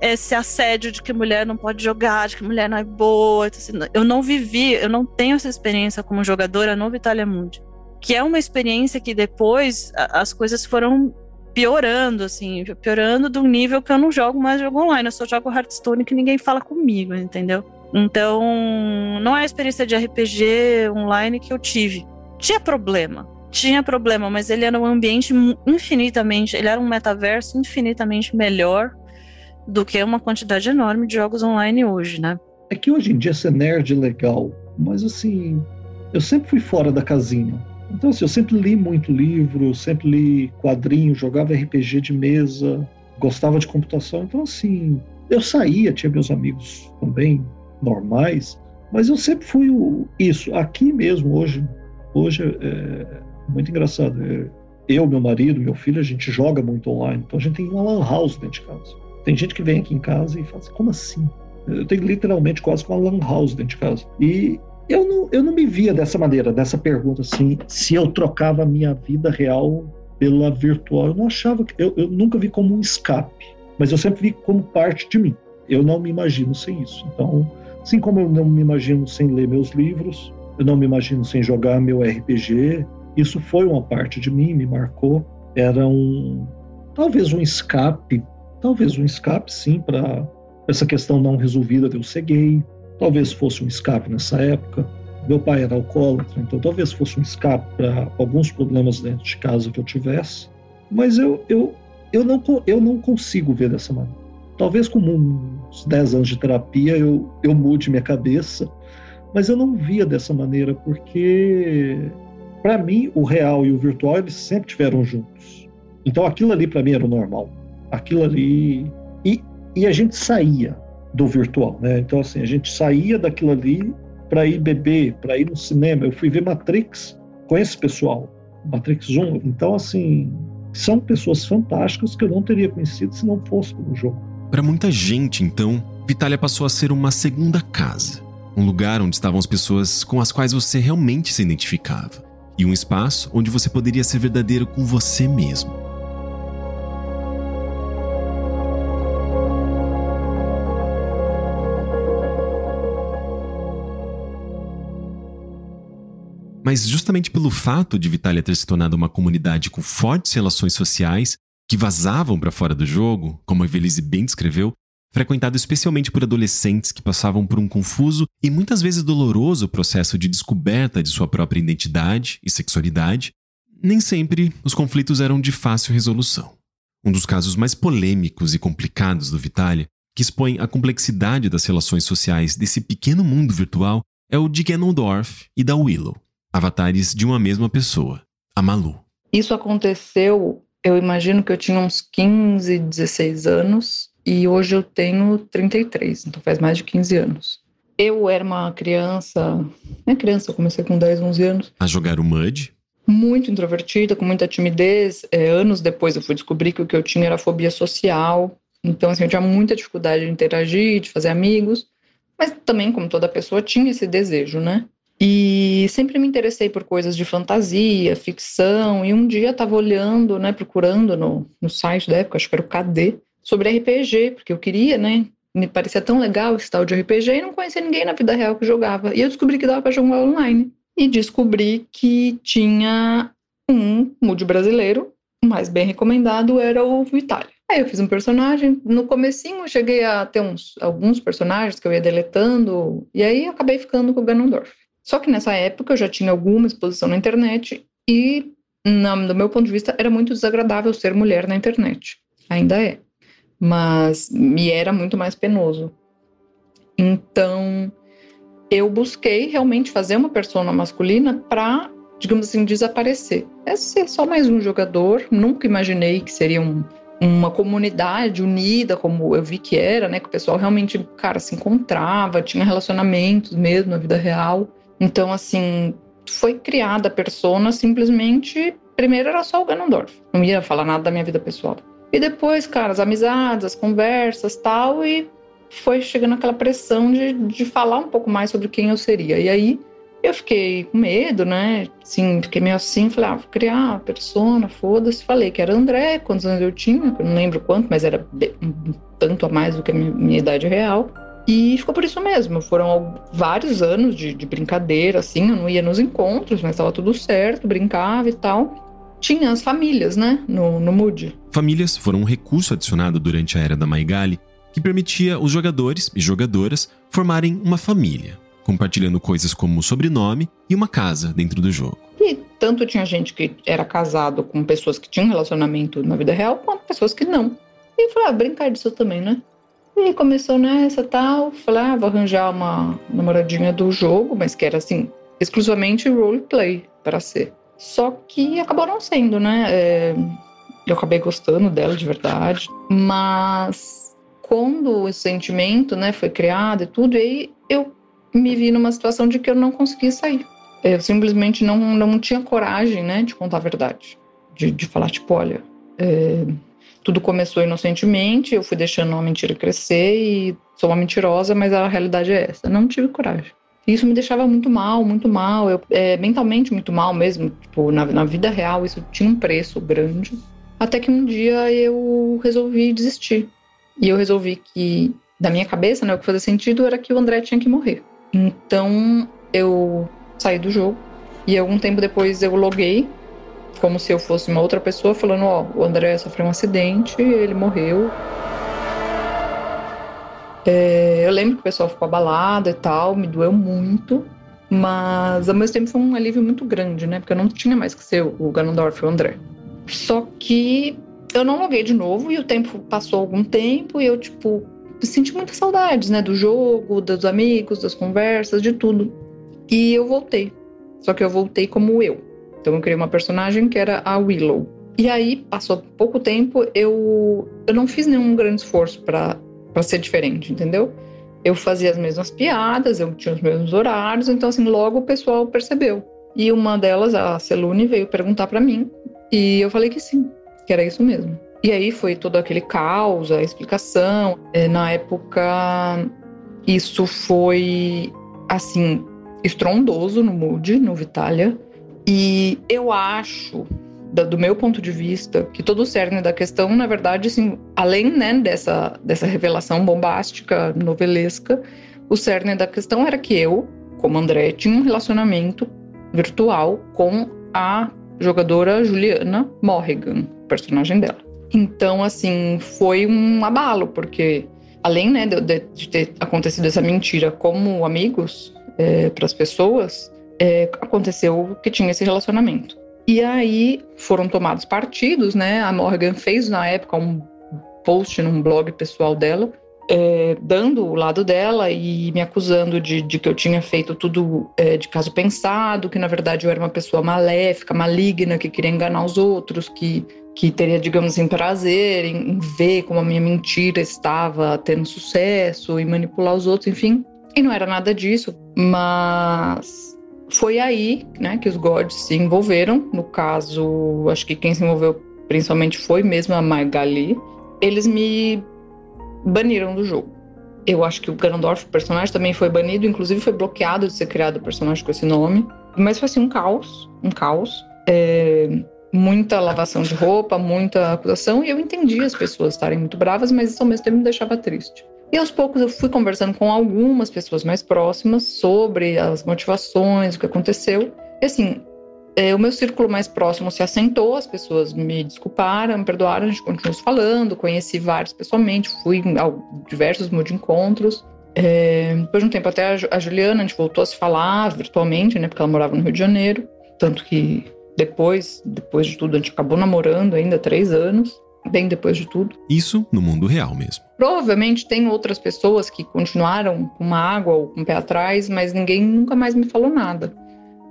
esse assédio de que mulher não pode jogar, de que mulher não é boa. Eu não vivi, eu não tenho essa experiência como jogadora no Vitalia Mundi. Que é uma experiência que depois as coisas foram piorando, assim, piorando do nível que eu não jogo mais jogo online. Eu só jogo Hearthstone que ninguém fala comigo, entendeu? Então, não é a experiência de RPG online que eu tive. Tinha problema, tinha problema, mas ele era um ambiente infinitamente, ele era um metaverso infinitamente melhor do que uma quantidade enorme de jogos online hoje, né? É que hoje em dia ser nerd é legal, mas assim, eu sempre fui fora da casinha. Então, assim, eu sempre li muito livro, sempre li quadrinhos, jogava RPG de mesa, gostava de computação. Então, assim, eu saía, tinha meus amigos também normais, mas eu sempre fui o, isso. Aqui mesmo, hoje, hoje é, é muito engraçado. É, eu, meu marido, meu filho, a gente joga muito online. Então, a gente tem uma lan house dentro de casa. Tem gente que vem aqui em casa e fala assim, como assim? Eu tenho literalmente quase uma lan house dentro de casa. E eu não, eu não me via dessa maneira, dessa pergunta assim, se eu trocava a minha vida real pela virtual. Eu não achava que. Eu, eu nunca vi como um escape, mas eu sempre vi como parte de mim. Eu não me imagino sem isso. Então, assim como eu não me imagino sem ler meus livros, eu não me imagino sem jogar meu RPG, isso foi uma parte de mim, me marcou. Era um. Talvez um escape Talvez um escape, sim, para essa questão não resolvida de eu ser gay. Talvez fosse um escape nessa época. Meu pai era alcoólatra, então talvez fosse um escape para alguns problemas dentro de casa que eu tivesse. Mas eu, eu, eu, não, eu não consigo ver dessa maneira. Talvez com uns 10 anos de terapia eu, eu mude minha cabeça, mas eu não via dessa maneira, porque para mim o real e o virtual eles sempre estiveram juntos. Então aquilo ali para mim era o normal aquilo ali. E, e a gente saía do virtual, né? Então, assim, a gente saía daquilo ali para ir beber, para ir no cinema. Eu fui ver Matrix com esse pessoal, Matrix 1. Então, assim, São pessoas fantásticas que eu não teria conhecido se não fosse pelo jogo. Para muita gente, então, Vitália passou a ser uma segunda casa. Um lugar onde estavam as pessoas com as quais você realmente se identificava. E um espaço onde você poderia ser verdadeiro com você mesmo. Mas justamente pelo fato de Vitalia ter se tornado uma comunidade com fortes relações sociais que vazavam para fora do jogo, como a Evelise bem descreveu, frequentado especialmente por adolescentes que passavam por um confuso e muitas vezes doloroso processo de descoberta de sua própria identidade e sexualidade, nem sempre os conflitos eram de fácil resolução. Um dos casos mais polêmicos e complicados do Vitalia, que expõe a complexidade das relações sociais desse pequeno mundo virtual, é o de Ganondorf e da Willow avatares de uma mesma pessoa, a Malu. Isso aconteceu, eu imagino que eu tinha uns 15, 16 anos e hoje eu tenho 33, então faz mais de 15 anos. Eu era uma criança, é criança, eu comecei com 10, 11 anos. A jogar o Mud? Muito introvertida, com muita timidez. É, anos depois eu fui descobrir que o que eu tinha era fobia social. Então, assim, eu tinha muita dificuldade de interagir, de fazer amigos. Mas também, como toda pessoa, tinha esse desejo, né? E sempre me interessei por coisas de fantasia, ficção, e um dia estava olhando, né, procurando no, no site da época, acho que era o KD, sobre RPG, porque eu queria, né, me parecia tão legal esse tal de RPG e não conhecia ninguém na vida real que jogava. E eu descobri que dava para jogar online. E descobri que tinha um mood brasileiro, o mais bem recomendado era o Vitalia. Aí eu fiz um personagem, no comecinho eu cheguei a ter uns, alguns personagens que eu ia deletando, e aí acabei ficando com o Ganondorf. Só que nessa época eu já tinha alguma exposição na internet e, na, do meu ponto de vista, era muito desagradável ser mulher na internet. Ainda é. Mas me era muito mais penoso. Então, eu busquei realmente fazer uma persona masculina para, digamos assim, desaparecer. É ser só mais um jogador. Nunca imaginei que seria um, uma comunidade unida, como eu vi que era, né? Que o pessoal realmente, cara, se encontrava, tinha relacionamentos mesmo na vida real. Então, assim, foi criada a persona simplesmente. Primeiro era só o Ganondorf, não ia falar nada da minha vida pessoal. E depois, cara, as amizades, as conversas tal, e foi chegando aquela pressão de, de falar um pouco mais sobre quem eu seria. E aí eu fiquei com medo, né? Sim, fiquei meio assim, falei, ah, vou criar uma persona, foda-se. Falei que era André, quantos anos eu tinha, eu não lembro quanto, mas era um tanto a mais do que a minha idade real. E ficou por isso mesmo. Foram vários anos de, de brincadeira, assim. Eu não ia nos encontros, mas estava tudo certo, brincava e tal tinha as famílias, né, no, no Mood. Famílias foram um recurso adicionado durante a era da Maigali que permitia os jogadores e jogadoras formarem uma família, compartilhando coisas como sobrenome e uma casa dentro do jogo. E tanto tinha gente que era casado com pessoas que tinham relacionamento na vida real, quanto pessoas que não. E eu falei, ah, brincar disso também, né? E começou nessa tal, falei, ah, vou arranjar uma namoradinha do jogo, mas que era assim, exclusivamente roleplay para ser. Só que acabou não sendo, né? É, eu acabei gostando dela de verdade, mas quando o sentimento, né, foi criado e tudo, aí eu me vi numa situação de que eu não conseguia sair. Eu simplesmente não, não tinha coragem, né, de contar a verdade. De, de falar, tipo, olha, é, tudo começou inocentemente, eu fui deixando uma mentira crescer e sou uma mentirosa, mas a realidade é essa. Não tive coragem. Isso me deixava muito mal, muito mal, eu, é, mentalmente muito mal mesmo. Tipo, na, na vida real isso tinha um preço grande. Até que um dia eu resolvi desistir. E eu resolvi que, da minha cabeça, né, o que fazia sentido era que o André tinha que morrer. Então eu saí do jogo e algum tempo depois eu loguei como se eu fosse uma outra pessoa falando, ó, oh, o André sofreu um acidente, ele morreu. É, eu lembro que o pessoal ficou abalado e tal, me doeu muito, mas ao mesmo tempo foi um alívio muito grande, né? Porque eu não tinha mais que ser o Ganondorf o André. Só que eu não loguei de novo e o tempo passou algum tempo e eu, tipo, senti muitas saudades, né? Do jogo, dos amigos, das conversas, de tudo. E eu voltei. Só que eu voltei como eu. Então eu criei uma personagem que era a Willow. E aí, passou pouco tempo, eu, eu não fiz nenhum grande esforço para ser diferente, entendeu? Eu fazia as mesmas piadas, eu tinha os mesmos horários, então assim, logo o pessoal percebeu. E uma delas, a Celune, veio perguntar para mim, e eu falei que sim. que era isso mesmo. E aí foi todo aquele caos, a explicação. É, na época, isso foi, assim, estrondoso no Mood, no Vitalia. E eu acho, do meu ponto de vista, que todo o cerne da questão, na verdade, assim, além né, dessa, dessa revelação bombástica, novelesca, o cerne da questão era que eu, como André, tinha um relacionamento virtual com a jogadora Juliana Morrigan, personagem dela. Então, assim, foi um abalo, porque além né, de, de ter acontecido essa mentira como amigos é, para as pessoas, é, aconteceu que tinha esse relacionamento. E aí foram tomados partidos, né? A Morgan fez na época um post num blog pessoal dela, é, dando o lado dela e me acusando de, de que eu tinha feito tudo é, de caso pensado, que na verdade eu era uma pessoa maléfica, maligna, que queria enganar os outros, que, que teria, digamos assim, prazer em, em ver como a minha mentira estava tendo sucesso e manipular os outros, enfim. E não era nada disso, mas foi aí né, que os gods se envolveram. No caso, acho que quem se envolveu principalmente foi mesmo a Magali. Eles me baniram do jogo. Eu acho que o Ganondorf, o personagem, também foi banido, inclusive foi bloqueado de ser criado o personagem com esse nome. Mas foi assim um caos, um caos. É, muita lavação de roupa, muita acusação, e eu entendi as pessoas estarem muito bravas, mas isso ao mesmo tempo me deixava triste. E aos poucos eu fui conversando com algumas pessoas mais próximas sobre as motivações, o que aconteceu. E assim, é, o meu círculo mais próximo se assentou, as pessoas me desculparam, me perdoaram, a gente continuou falando, conheci vários pessoalmente, fui a diversos de encontros. É, depois de um tempo até a Juliana, a gente voltou a se falar virtualmente, né, porque ela morava no Rio de Janeiro, tanto que depois, depois de tudo, a gente acabou namorando ainda três anos, bem depois de tudo. Isso no mundo real mesmo. Provavelmente tem outras pessoas que continuaram com uma água ou com o pé atrás, mas ninguém nunca mais me falou nada.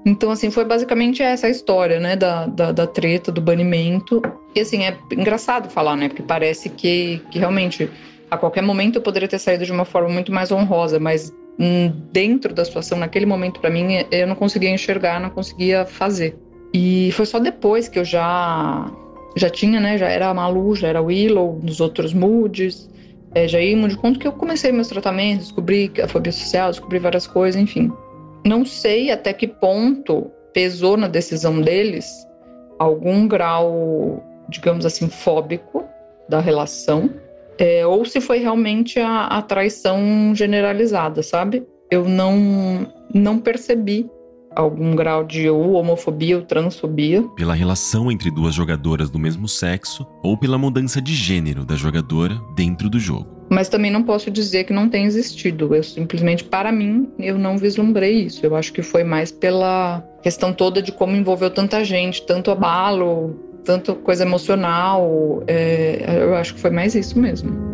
Então, assim, foi basicamente essa a história, né, da, da, da, treta, do banimento. E, assim, é engraçado falar, né, porque parece que, que realmente a qualquer momento eu poderia ter saído de uma forma muito mais honrosa, mas hum, dentro da situação, naquele momento, para mim, eu não conseguia enxergar, não conseguia fazer. E foi só depois que eu já já tinha, né, já era a Malu, já era a Willow, nos outros moods, é, já ia de conta que eu comecei meus tratamentos, descobri a fobia social, descobri várias coisas, enfim. Não sei até que ponto pesou na decisão deles algum grau, digamos assim, fóbico da relação, é, ou se foi realmente a, a traição generalizada, sabe? Eu não, não percebi algum grau de ou homofobia ou transfobia. Pela relação entre duas jogadoras do mesmo sexo ou pela mudança de gênero da jogadora dentro do jogo. Mas também não posso dizer que não tenha existido. Eu simplesmente, para mim, eu não vislumbrei isso. Eu acho que foi mais pela questão toda de como envolveu tanta gente, tanto abalo, tanta coisa emocional. É, eu acho que foi mais isso mesmo.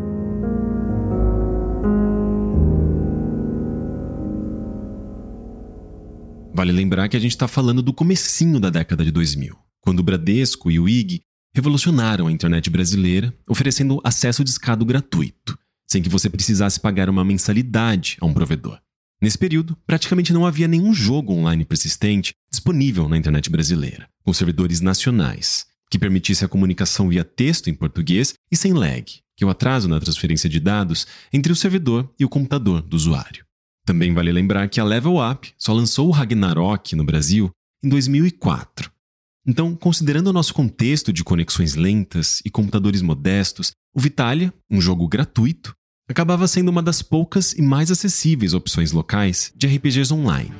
Vale lembrar que a gente está falando do comecinho da década de 2000, quando o Bradesco e o IG revolucionaram a internet brasileira, oferecendo acesso discado gratuito, sem que você precisasse pagar uma mensalidade a um provedor. Nesse período, praticamente não havia nenhum jogo online persistente disponível na internet brasileira, com servidores nacionais, que permitisse a comunicação via texto em português e sem lag, que é o atraso na transferência de dados entre o servidor e o computador do usuário. Também vale lembrar que a Level Up só lançou o Ragnarok no Brasil em 2004. Então, considerando o nosso contexto de conexões lentas e computadores modestos, o Vitalia, um jogo gratuito, acabava sendo uma das poucas e mais acessíveis opções locais de RPGs online.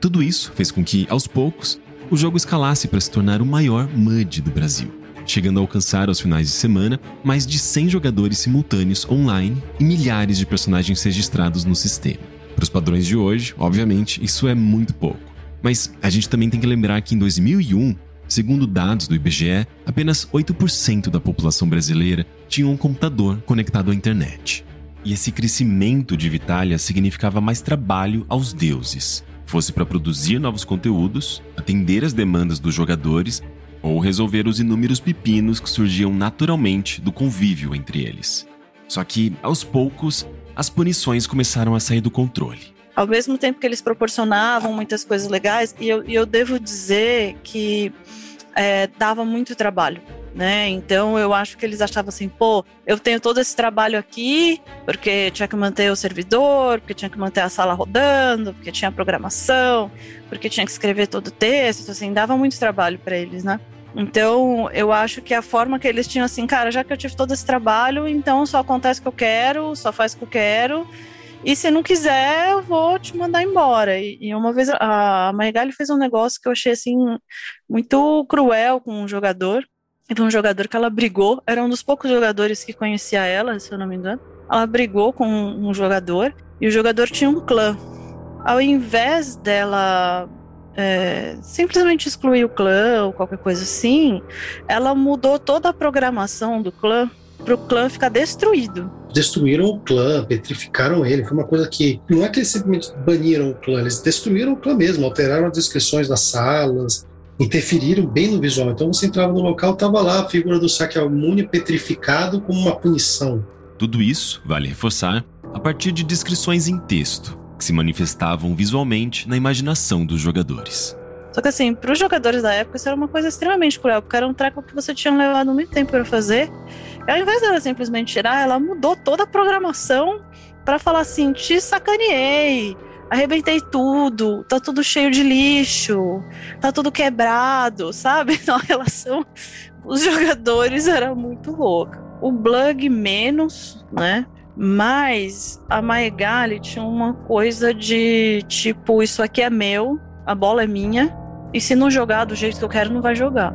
Tudo isso fez com que, aos poucos, o jogo escalasse para se tornar o maior MUD do Brasil, chegando a alcançar aos finais de semana mais de 100 jogadores simultâneos online e milhares de personagens registrados no sistema. Para os padrões de hoje, obviamente, isso é muito pouco. Mas a gente também tem que lembrar que em 2001, segundo dados do IBGE, apenas 8% da população brasileira tinha um computador conectado à internet. E esse crescimento de Vitalia significava mais trabalho aos deuses, fosse para produzir novos conteúdos, atender as demandas dos jogadores ou resolver os inúmeros pepinos que surgiam naturalmente do convívio entre eles. Só que, aos poucos, as punições começaram a sair do controle. Ao mesmo tempo que eles proporcionavam muitas coisas legais, e eu, eu devo dizer que é, dava muito trabalho né? Então eu acho que eles achavam assim, pô, eu tenho todo esse trabalho aqui, porque tinha que manter o servidor, porque tinha que manter a sala rodando, porque tinha programação, porque tinha que escrever todo o texto, assim, dava muito trabalho para eles, né? Então, eu acho que a forma que eles tinham assim, cara, já que eu tive todo esse trabalho, então só acontece o que eu quero, só faz o que eu quero. E se não quiser, eu vou te mandar embora. E, e uma vez a Maigali fez um negócio que eu achei assim muito cruel com um jogador. Teve um jogador que ela brigou, era um dos poucos jogadores que conhecia ela, se eu não me engano. Ela brigou com um jogador e o jogador tinha um clã. Ao invés dela é, simplesmente excluir o clã ou qualquer coisa assim, ela mudou toda a programação do clã para o clã ficar destruído. Destruíram o clã, petrificaram ele. Foi uma coisa que. Não é que eles simplesmente baniram o clã, eles destruíram o clã mesmo, alteraram as descrições das salas, interferiram bem no visual. Então você entrava no local, tava lá a figura do Sakyamuni petrificado como uma punição. Tudo isso, vale reforçar, a partir de descrições em texto, que se manifestavam visualmente na imaginação dos jogadores. Só que assim, para os jogadores da época, isso era uma coisa extremamente cruel, porque era um treco que você tinha levado muito tempo para fazer. E ao invés dela simplesmente tirar, ela mudou toda a programação para falar assim: te sacaneei, arrebentei tudo, tá tudo cheio de lixo, tá tudo quebrado, sabe? Então a relação os jogadores era muito louca. O Blug menos, né? Mas a Maegali tinha uma coisa de tipo, isso aqui é meu, a bola é minha, e se não jogar do jeito que eu quero, não vai jogar.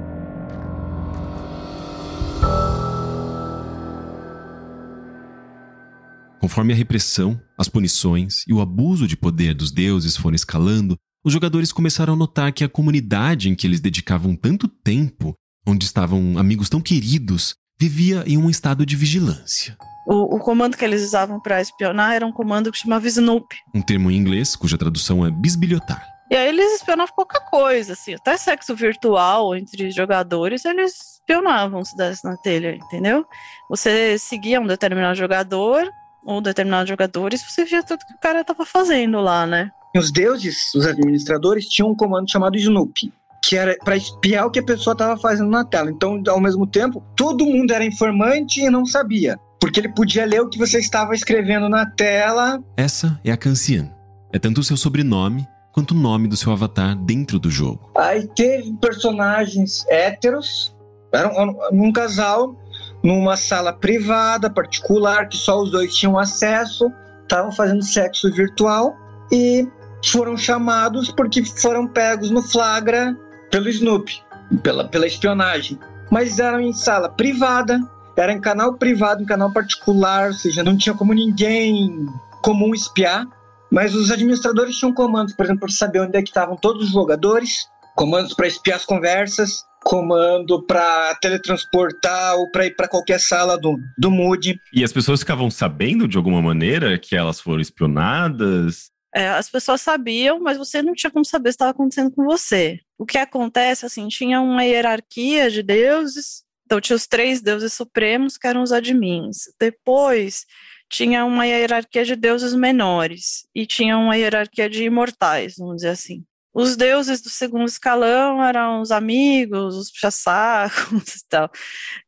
Conforme a repressão, as punições e o abuso de poder dos deuses foram escalando, os jogadores começaram a notar que a comunidade em que eles dedicavam tanto tempo, onde estavam amigos tão queridos, vivia em um estado de vigilância. O, o comando que eles usavam para espionar era um comando que chamava Snoop. Um termo em inglês cuja tradução é bisbilhotar. E aí eles espionavam qualquer coisa, assim, até sexo virtual entre jogadores, eles espionavam se desse na telha, entendeu? Você seguia um determinado jogador, ou determinados jogadores, você via tudo que o cara estava fazendo lá, né? Os deuses, os administradores, tinham um comando chamado Snoop, que era para espiar o que a pessoa estava fazendo na tela. Então, ao mesmo tempo, todo mundo era informante e não sabia, porque ele podia ler o que você estava escrevendo na tela. Essa é a Cancian. É tanto o seu sobrenome quanto o nome do seu avatar dentro do jogo. Aí teve personagens héteros, era um, um casal numa sala privada, particular, que só os dois tinham acesso, estavam fazendo sexo virtual e foram chamados porque foram pegos no flagra pelo Snoopy, pela, pela espionagem. Mas eram em sala privada, era em canal privado, em canal particular, ou seja, não tinha como ninguém comum espiar. Mas os administradores tinham comandos, por exemplo, para saber onde é que estavam todos os jogadores, comandos para espiar as conversas, comando para teletransportar ou para ir para qualquer sala do, do Mood. E as pessoas ficavam sabendo de alguma maneira que elas foram espionadas? É, as pessoas sabiam, mas você não tinha como saber se estava acontecendo com você. O que acontece, assim, tinha uma hierarquia de deuses, então tinha os três deuses supremos, que eram os admins. Depois tinha uma hierarquia de deuses menores, e tinha uma hierarquia de imortais, vamos dizer assim. Os deuses do segundo escalão eram os amigos, os puxa-sacos e tal.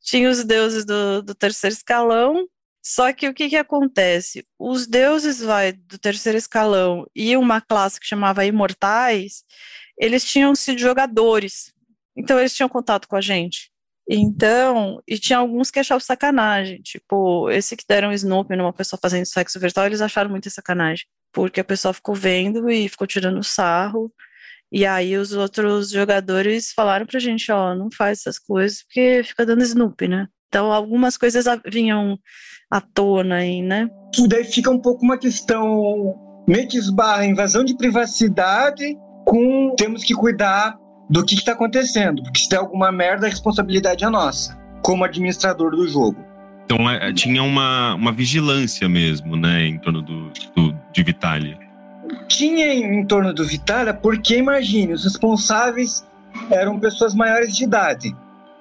Tinha os deuses do, do terceiro escalão, só que o que, que acontece? Os deuses vai, do terceiro escalão e uma classe que chamava Imortais, eles tinham sido jogadores. Então eles tinham contato com a gente. Então, e tinha alguns que achavam sacanagem. Tipo, esse que deram Snoop numa pessoa fazendo sexo virtual, eles acharam muito sacanagem. Porque a pessoa ficou vendo e ficou tirando sarro. E aí os outros jogadores falaram pra gente, ó, não faz essas coisas porque fica dando Snoop, né? Então algumas coisas vinham à tona aí, né? Isso daí fica um pouco uma questão meio que esbarra invasão de privacidade com temos que cuidar do que está acontecendo, porque se der alguma merda a responsabilidade é nossa, como administrador do jogo. Então é, tinha uma, uma vigilância mesmo, né, em torno do, do de Vitalia tinha em torno do Vitara, porque imagine, os responsáveis eram pessoas maiores de idade.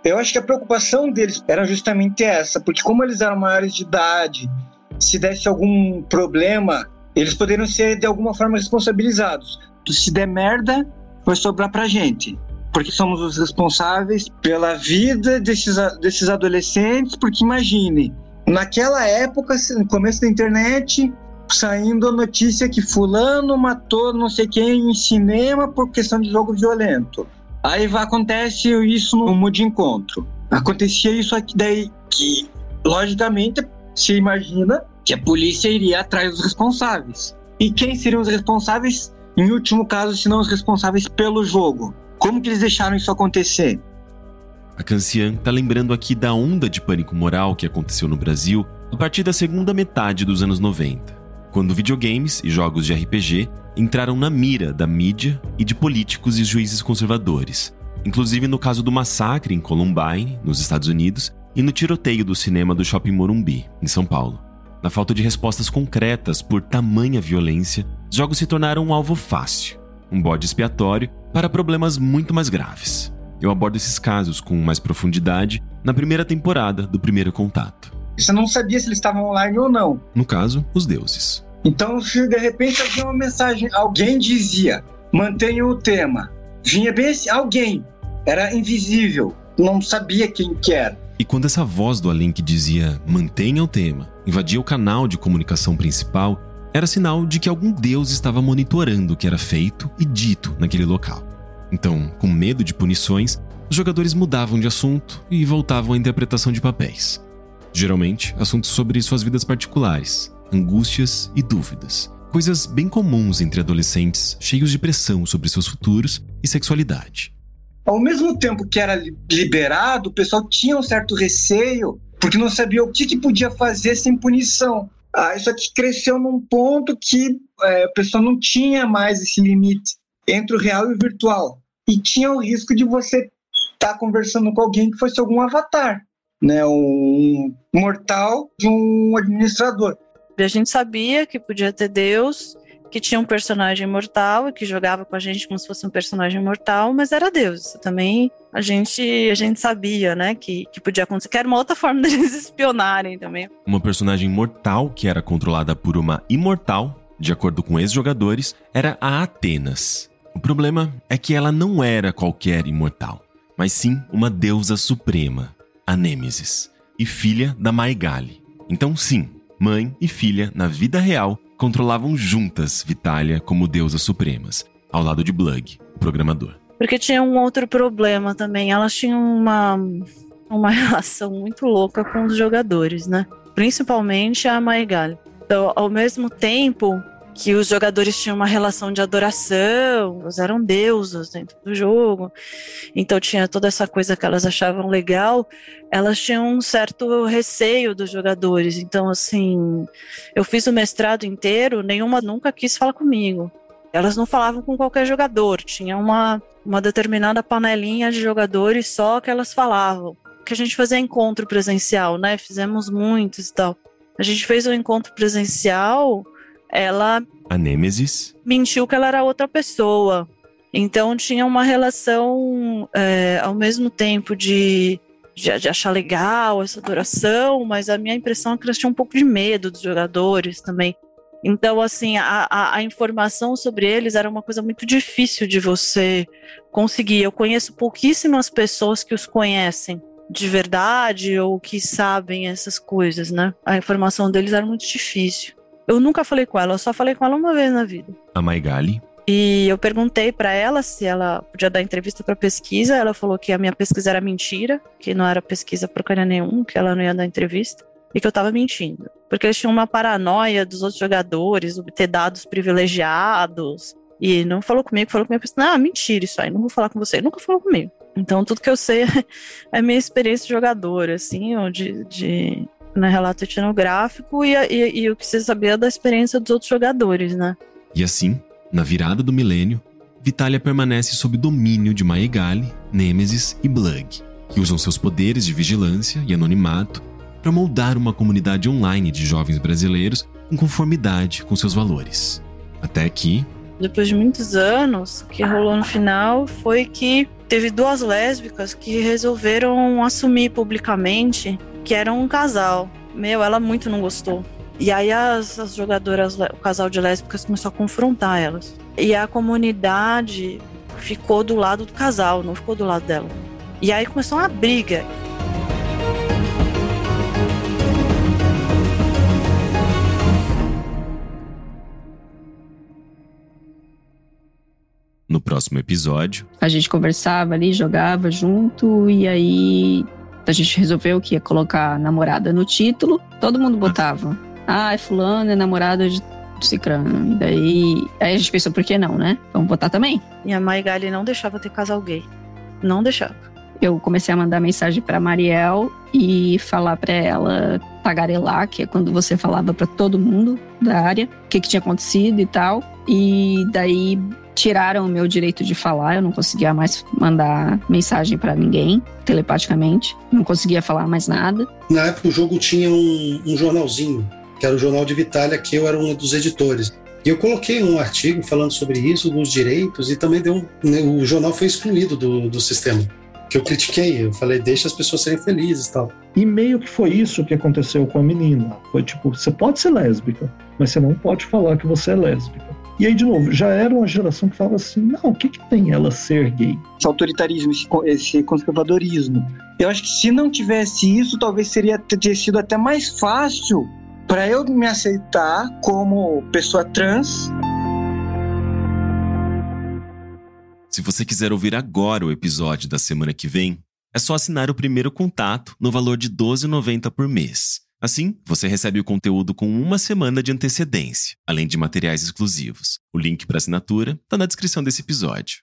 Eu acho que a preocupação deles era justamente essa, porque como eles eram maiores de idade, se desse algum problema, eles poderiam ser de alguma forma responsabilizados. Se der merda, vai sobrar pra gente. porque somos os responsáveis pela vida desses, desses adolescentes, porque imagine, naquela época, no começo da internet, saindo a notícia que fulano matou não sei quem em cinema por questão de jogo violento. Aí vai, acontece isso no mundo de encontro. Acontecia isso aqui daí que, logicamente, se imagina que a polícia iria atrás dos responsáveis. E quem seriam os responsáveis, em último caso, se não os responsáveis pelo jogo? Como que eles deixaram isso acontecer? A Cancian está lembrando aqui da onda de pânico moral que aconteceu no Brasil a partir da segunda metade dos anos 90, quando videogames e jogos de RPG entraram na mira da mídia e de políticos e juízes conservadores, inclusive no caso do massacre em Columbine, nos Estados Unidos, e no tiroteio do cinema do Shopping Morumbi, em São Paulo. Na falta de respostas concretas por tamanha violência, jogos se tornaram um alvo fácil, um bode expiatório para problemas muito mais graves. Eu abordo esses casos com mais profundidade na primeira temporada do Primeiro Contato. Você não sabia se eles estavam online ou não. No caso, os deuses. Então, se de repente havia uma mensagem, alguém dizia, mantenha o tema. Vinha bem assim, alguém. Era invisível, não sabia quem que era. E quando essa voz do além que dizia mantenha o tema invadia o canal de comunicação principal, era sinal de que algum deus estava monitorando o que era feito e dito naquele local. Então, com medo de punições, os jogadores mudavam de assunto e voltavam à interpretação de papéis. Geralmente, assuntos sobre suas vidas particulares, angústias e dúvidas. Coisas bem comuns entre adolescentes cheios de pressão sobre seus futuros e sexualidade. Ao mesmo tempo que era liberado, o pessoal tinha um certo receio, porque não sabia o que, que podia fazer sem punição. Ah, isso aqui cresceu num ponto que é, o pessoal não tinha mais esse limite entre o real e o virtual. E tinha o risco de você estar tá conversando com alguém que fosse algum avatar, né? um mortal de um administrador. A gente sabia que podia ter Deus, que tinha um personagem mortal e que jogava com a gente como se fosse um personagem mortal, mas era Deus. Também a gente a gente sabia, né, que, que podia acontecer. Que era uma outra forma deles espionarem também. Uma personagem mortal que era controlada por uma imortal, de acordo com ex-jogadores, era a Atenas. O problema é que ela não era qualquer imortal, mas sim uma deusa suprema, a Nêmesis, e filha da Maigali. Então, sim, mãe e filha, na vida real, controlavam juntas Vitalia como deusas supremas, ao lado de Blug, o programador. Porque tinha um outro problema também. Elas tinham uma, uma relação muito louca com os jogadores, né? Principalmente a Maigali. Então, ao mesmo tempo que os jogadores tinham uma relação de adoração, eles eram deuses dentro do jogo, então tinha toda essa coisa que elas achavam legal, elas tinham um certo receio dos jogadores. Então, assim, eu fiz o mestrado inteiro, nenhuma nunca quis falar comigo. Elas não falavam com qualquer jogador, tinha uma, uma determinada panelinha de jogadores só que elas falavam. Que a gente fazia encontro presencial, né? Fizemos muitos e tal. A gente fez um encontro presencial ela. A Nêmesis? Mentiu que ela era outra pessoa. Então tinha uma relação é, ao mesmo tempo de, de, de, achar legal essa adoração, mas a minha impressão é que elas tinham um pouco de medo dos jogadores também. Então, assim, a, a, a, informação sobre eles era uma coisa muito difícil de você conseguir. Eu conheço pouquíssimas pessoas que os conhecem de verdade ou que sabem essas coisas, né? A informação deles era muito difícil. Eu nunca falei com ela, eu só falei com ela uma vez na vida. A Maigali? E eu perguntei para ela se ela podia dar entrevista para pesquisa. Ela falou que a minha pesquisa era mentira, que não era pesquisa porcaria nenhum, que ela não ia dar entrevista e que eu tava mentindo. Porque eles tinham uma paranoia dos outros jogadores, ter dados privilegiados. E não falou comigo, falou comigo, pensei, ah, mentira isso aí, não vou falar com você. nunca falou comigo. Então, tudo que eu sei é minha experiência de jogador, assim, ou de, de né, relato etnográfico e, e, e o que você sabia da experiência dos outros jogadores, né? E assim, na virada do milênio, Vitalia permanece sob domínio de Maegali, Nêmesis e Blug, que usam seus poderes de vigilância e anonimato para moldar uma comunidade online de jovens brasileiros em conformidade com seus valores. Até que. Depois de muitos anos, o que rolou no final foi que teve duas lésbicas que resolveram assumir publicamente que eram um casal. Meu, ela muito não gostou. E aí as, as jogadoras, o casal de lésbicas começou a confrontar elas. E a comunidade ficou do lado do casal, não ficou do lado dela. E aí começou uma briga. No próximo episódio, A gente conversava ali, jogava junto, e aí a gente resolveu que ia colocar namorada no título. Todo mundo botava. Ah, é fulano, é namorada de cicrano. E daí. Aí a gente pensou, por que não, né? Vamos botar também. E a Maigali não deixava ter casal gay. Não deixava. Eu comecei a mandar mensagem pra Mariel e falar pra ela tagarelar, que é quando você falava pra todo mundo da área o que, que tinha acontecido e tal. E daí tiraram o meu direito de falar, eu não conseguia mais mandar mensagem pra ninguém telepaticamente, não conseguia falar mais nada. Na época o jogo tinha um, um jornalzinho, que era o Jornal de Vitália, que eu era um dos editores. E eu coloquei um artigo falando sobre isso, dos direitos, e também deu um, né, o jornal foi excluído do, do sistema. Que eu critiquei, eu falei, deixa as pessoas serem felizes e tal. E meio que foi isso que aconteceu com a menina. Foi tipo, você pode ser lésbica, mas você não pode falar que você é lésbica. E aí, de novo, já era uma geração que falava assim: não, o que, que tem ela ser gay? Esse autoritarismo, esse, co- esse conservadorismo. Eu acho que se não tivesse isso, talvez seria ter sido até mais fácil para eu me aceitar como pessoa trans. se você quiser ouvir agora o episódio da semana que vem, é só assinar o primeiro contato no valor de R$ 12,90 por mês. Assim, você recebe o conteúdo com uma semana de antecedência, além de materiais exclusivos. O link para assinatura está na descrição desse episódio.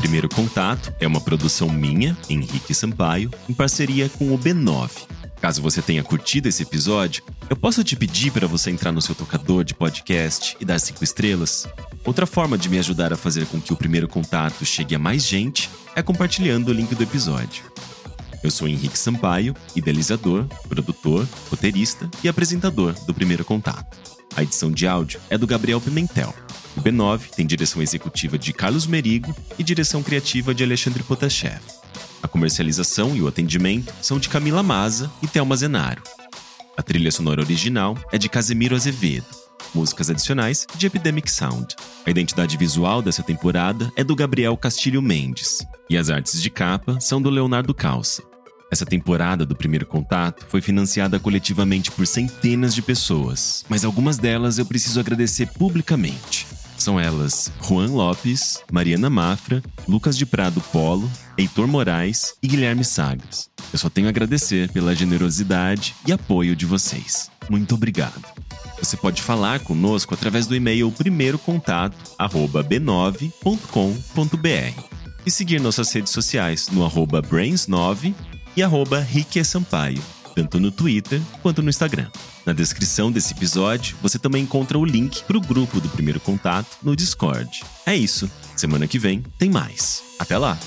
Primeiro Contato é uma produção minha, Henrique Sampaio, em parceria com o B9. Caso você tenha curtido esse episódio, eu posso te pedir para você entrar no seu tocador de podcast e dar cinco estrelas? Outra forma de me ajudar a fazer com que o primeiro contato chegue a mais gente é compartilhando o link do episódio. Eu sou Henrique Sampaio, idealizador, produtor, roteirista e apresentador do Primeiro Contato. A edição de áudio é do Gabriel Pimentel. O B9 tem direção executiva de Carlos Merigo e direção criativa de Alexandre Potashev. A comercialização e o atendimento são de Camila Maza e Thelma Zenaro. A trilha sonora original é de Casemiro Azevedo. Músicas adicionais de Epidemic Sound. A identidade visual dessa temporada é do Gabriel Castilho Mendes. E as artes de capa são do Leonardo Calça. Essa temporada do Primeiro Contato foi financiada coletivamente por centenas de pessoas, mas algumas delas eu preciso agradecer publicamente. São elas Juan Lopes, Mariana Mafra, Lucas de Prado Polo, Heitor Moraes e Guilherme Sagres. Eu só tenho a agradecer pela generosidade e apoio de vocês. Muito obrigado. Você pode falar conosco através do e-mail primeiro-contato@b9.com.br e seguir nossas redes sociais no arroba brains9 e arroba Rique Sampaio, tanto no Twitter quanto no Instagram. Na descrição desse episódio, você também encontra o link para o grupo do Primeiro Contato no Discord. É isso. Semana que vem tem mais. Até lá!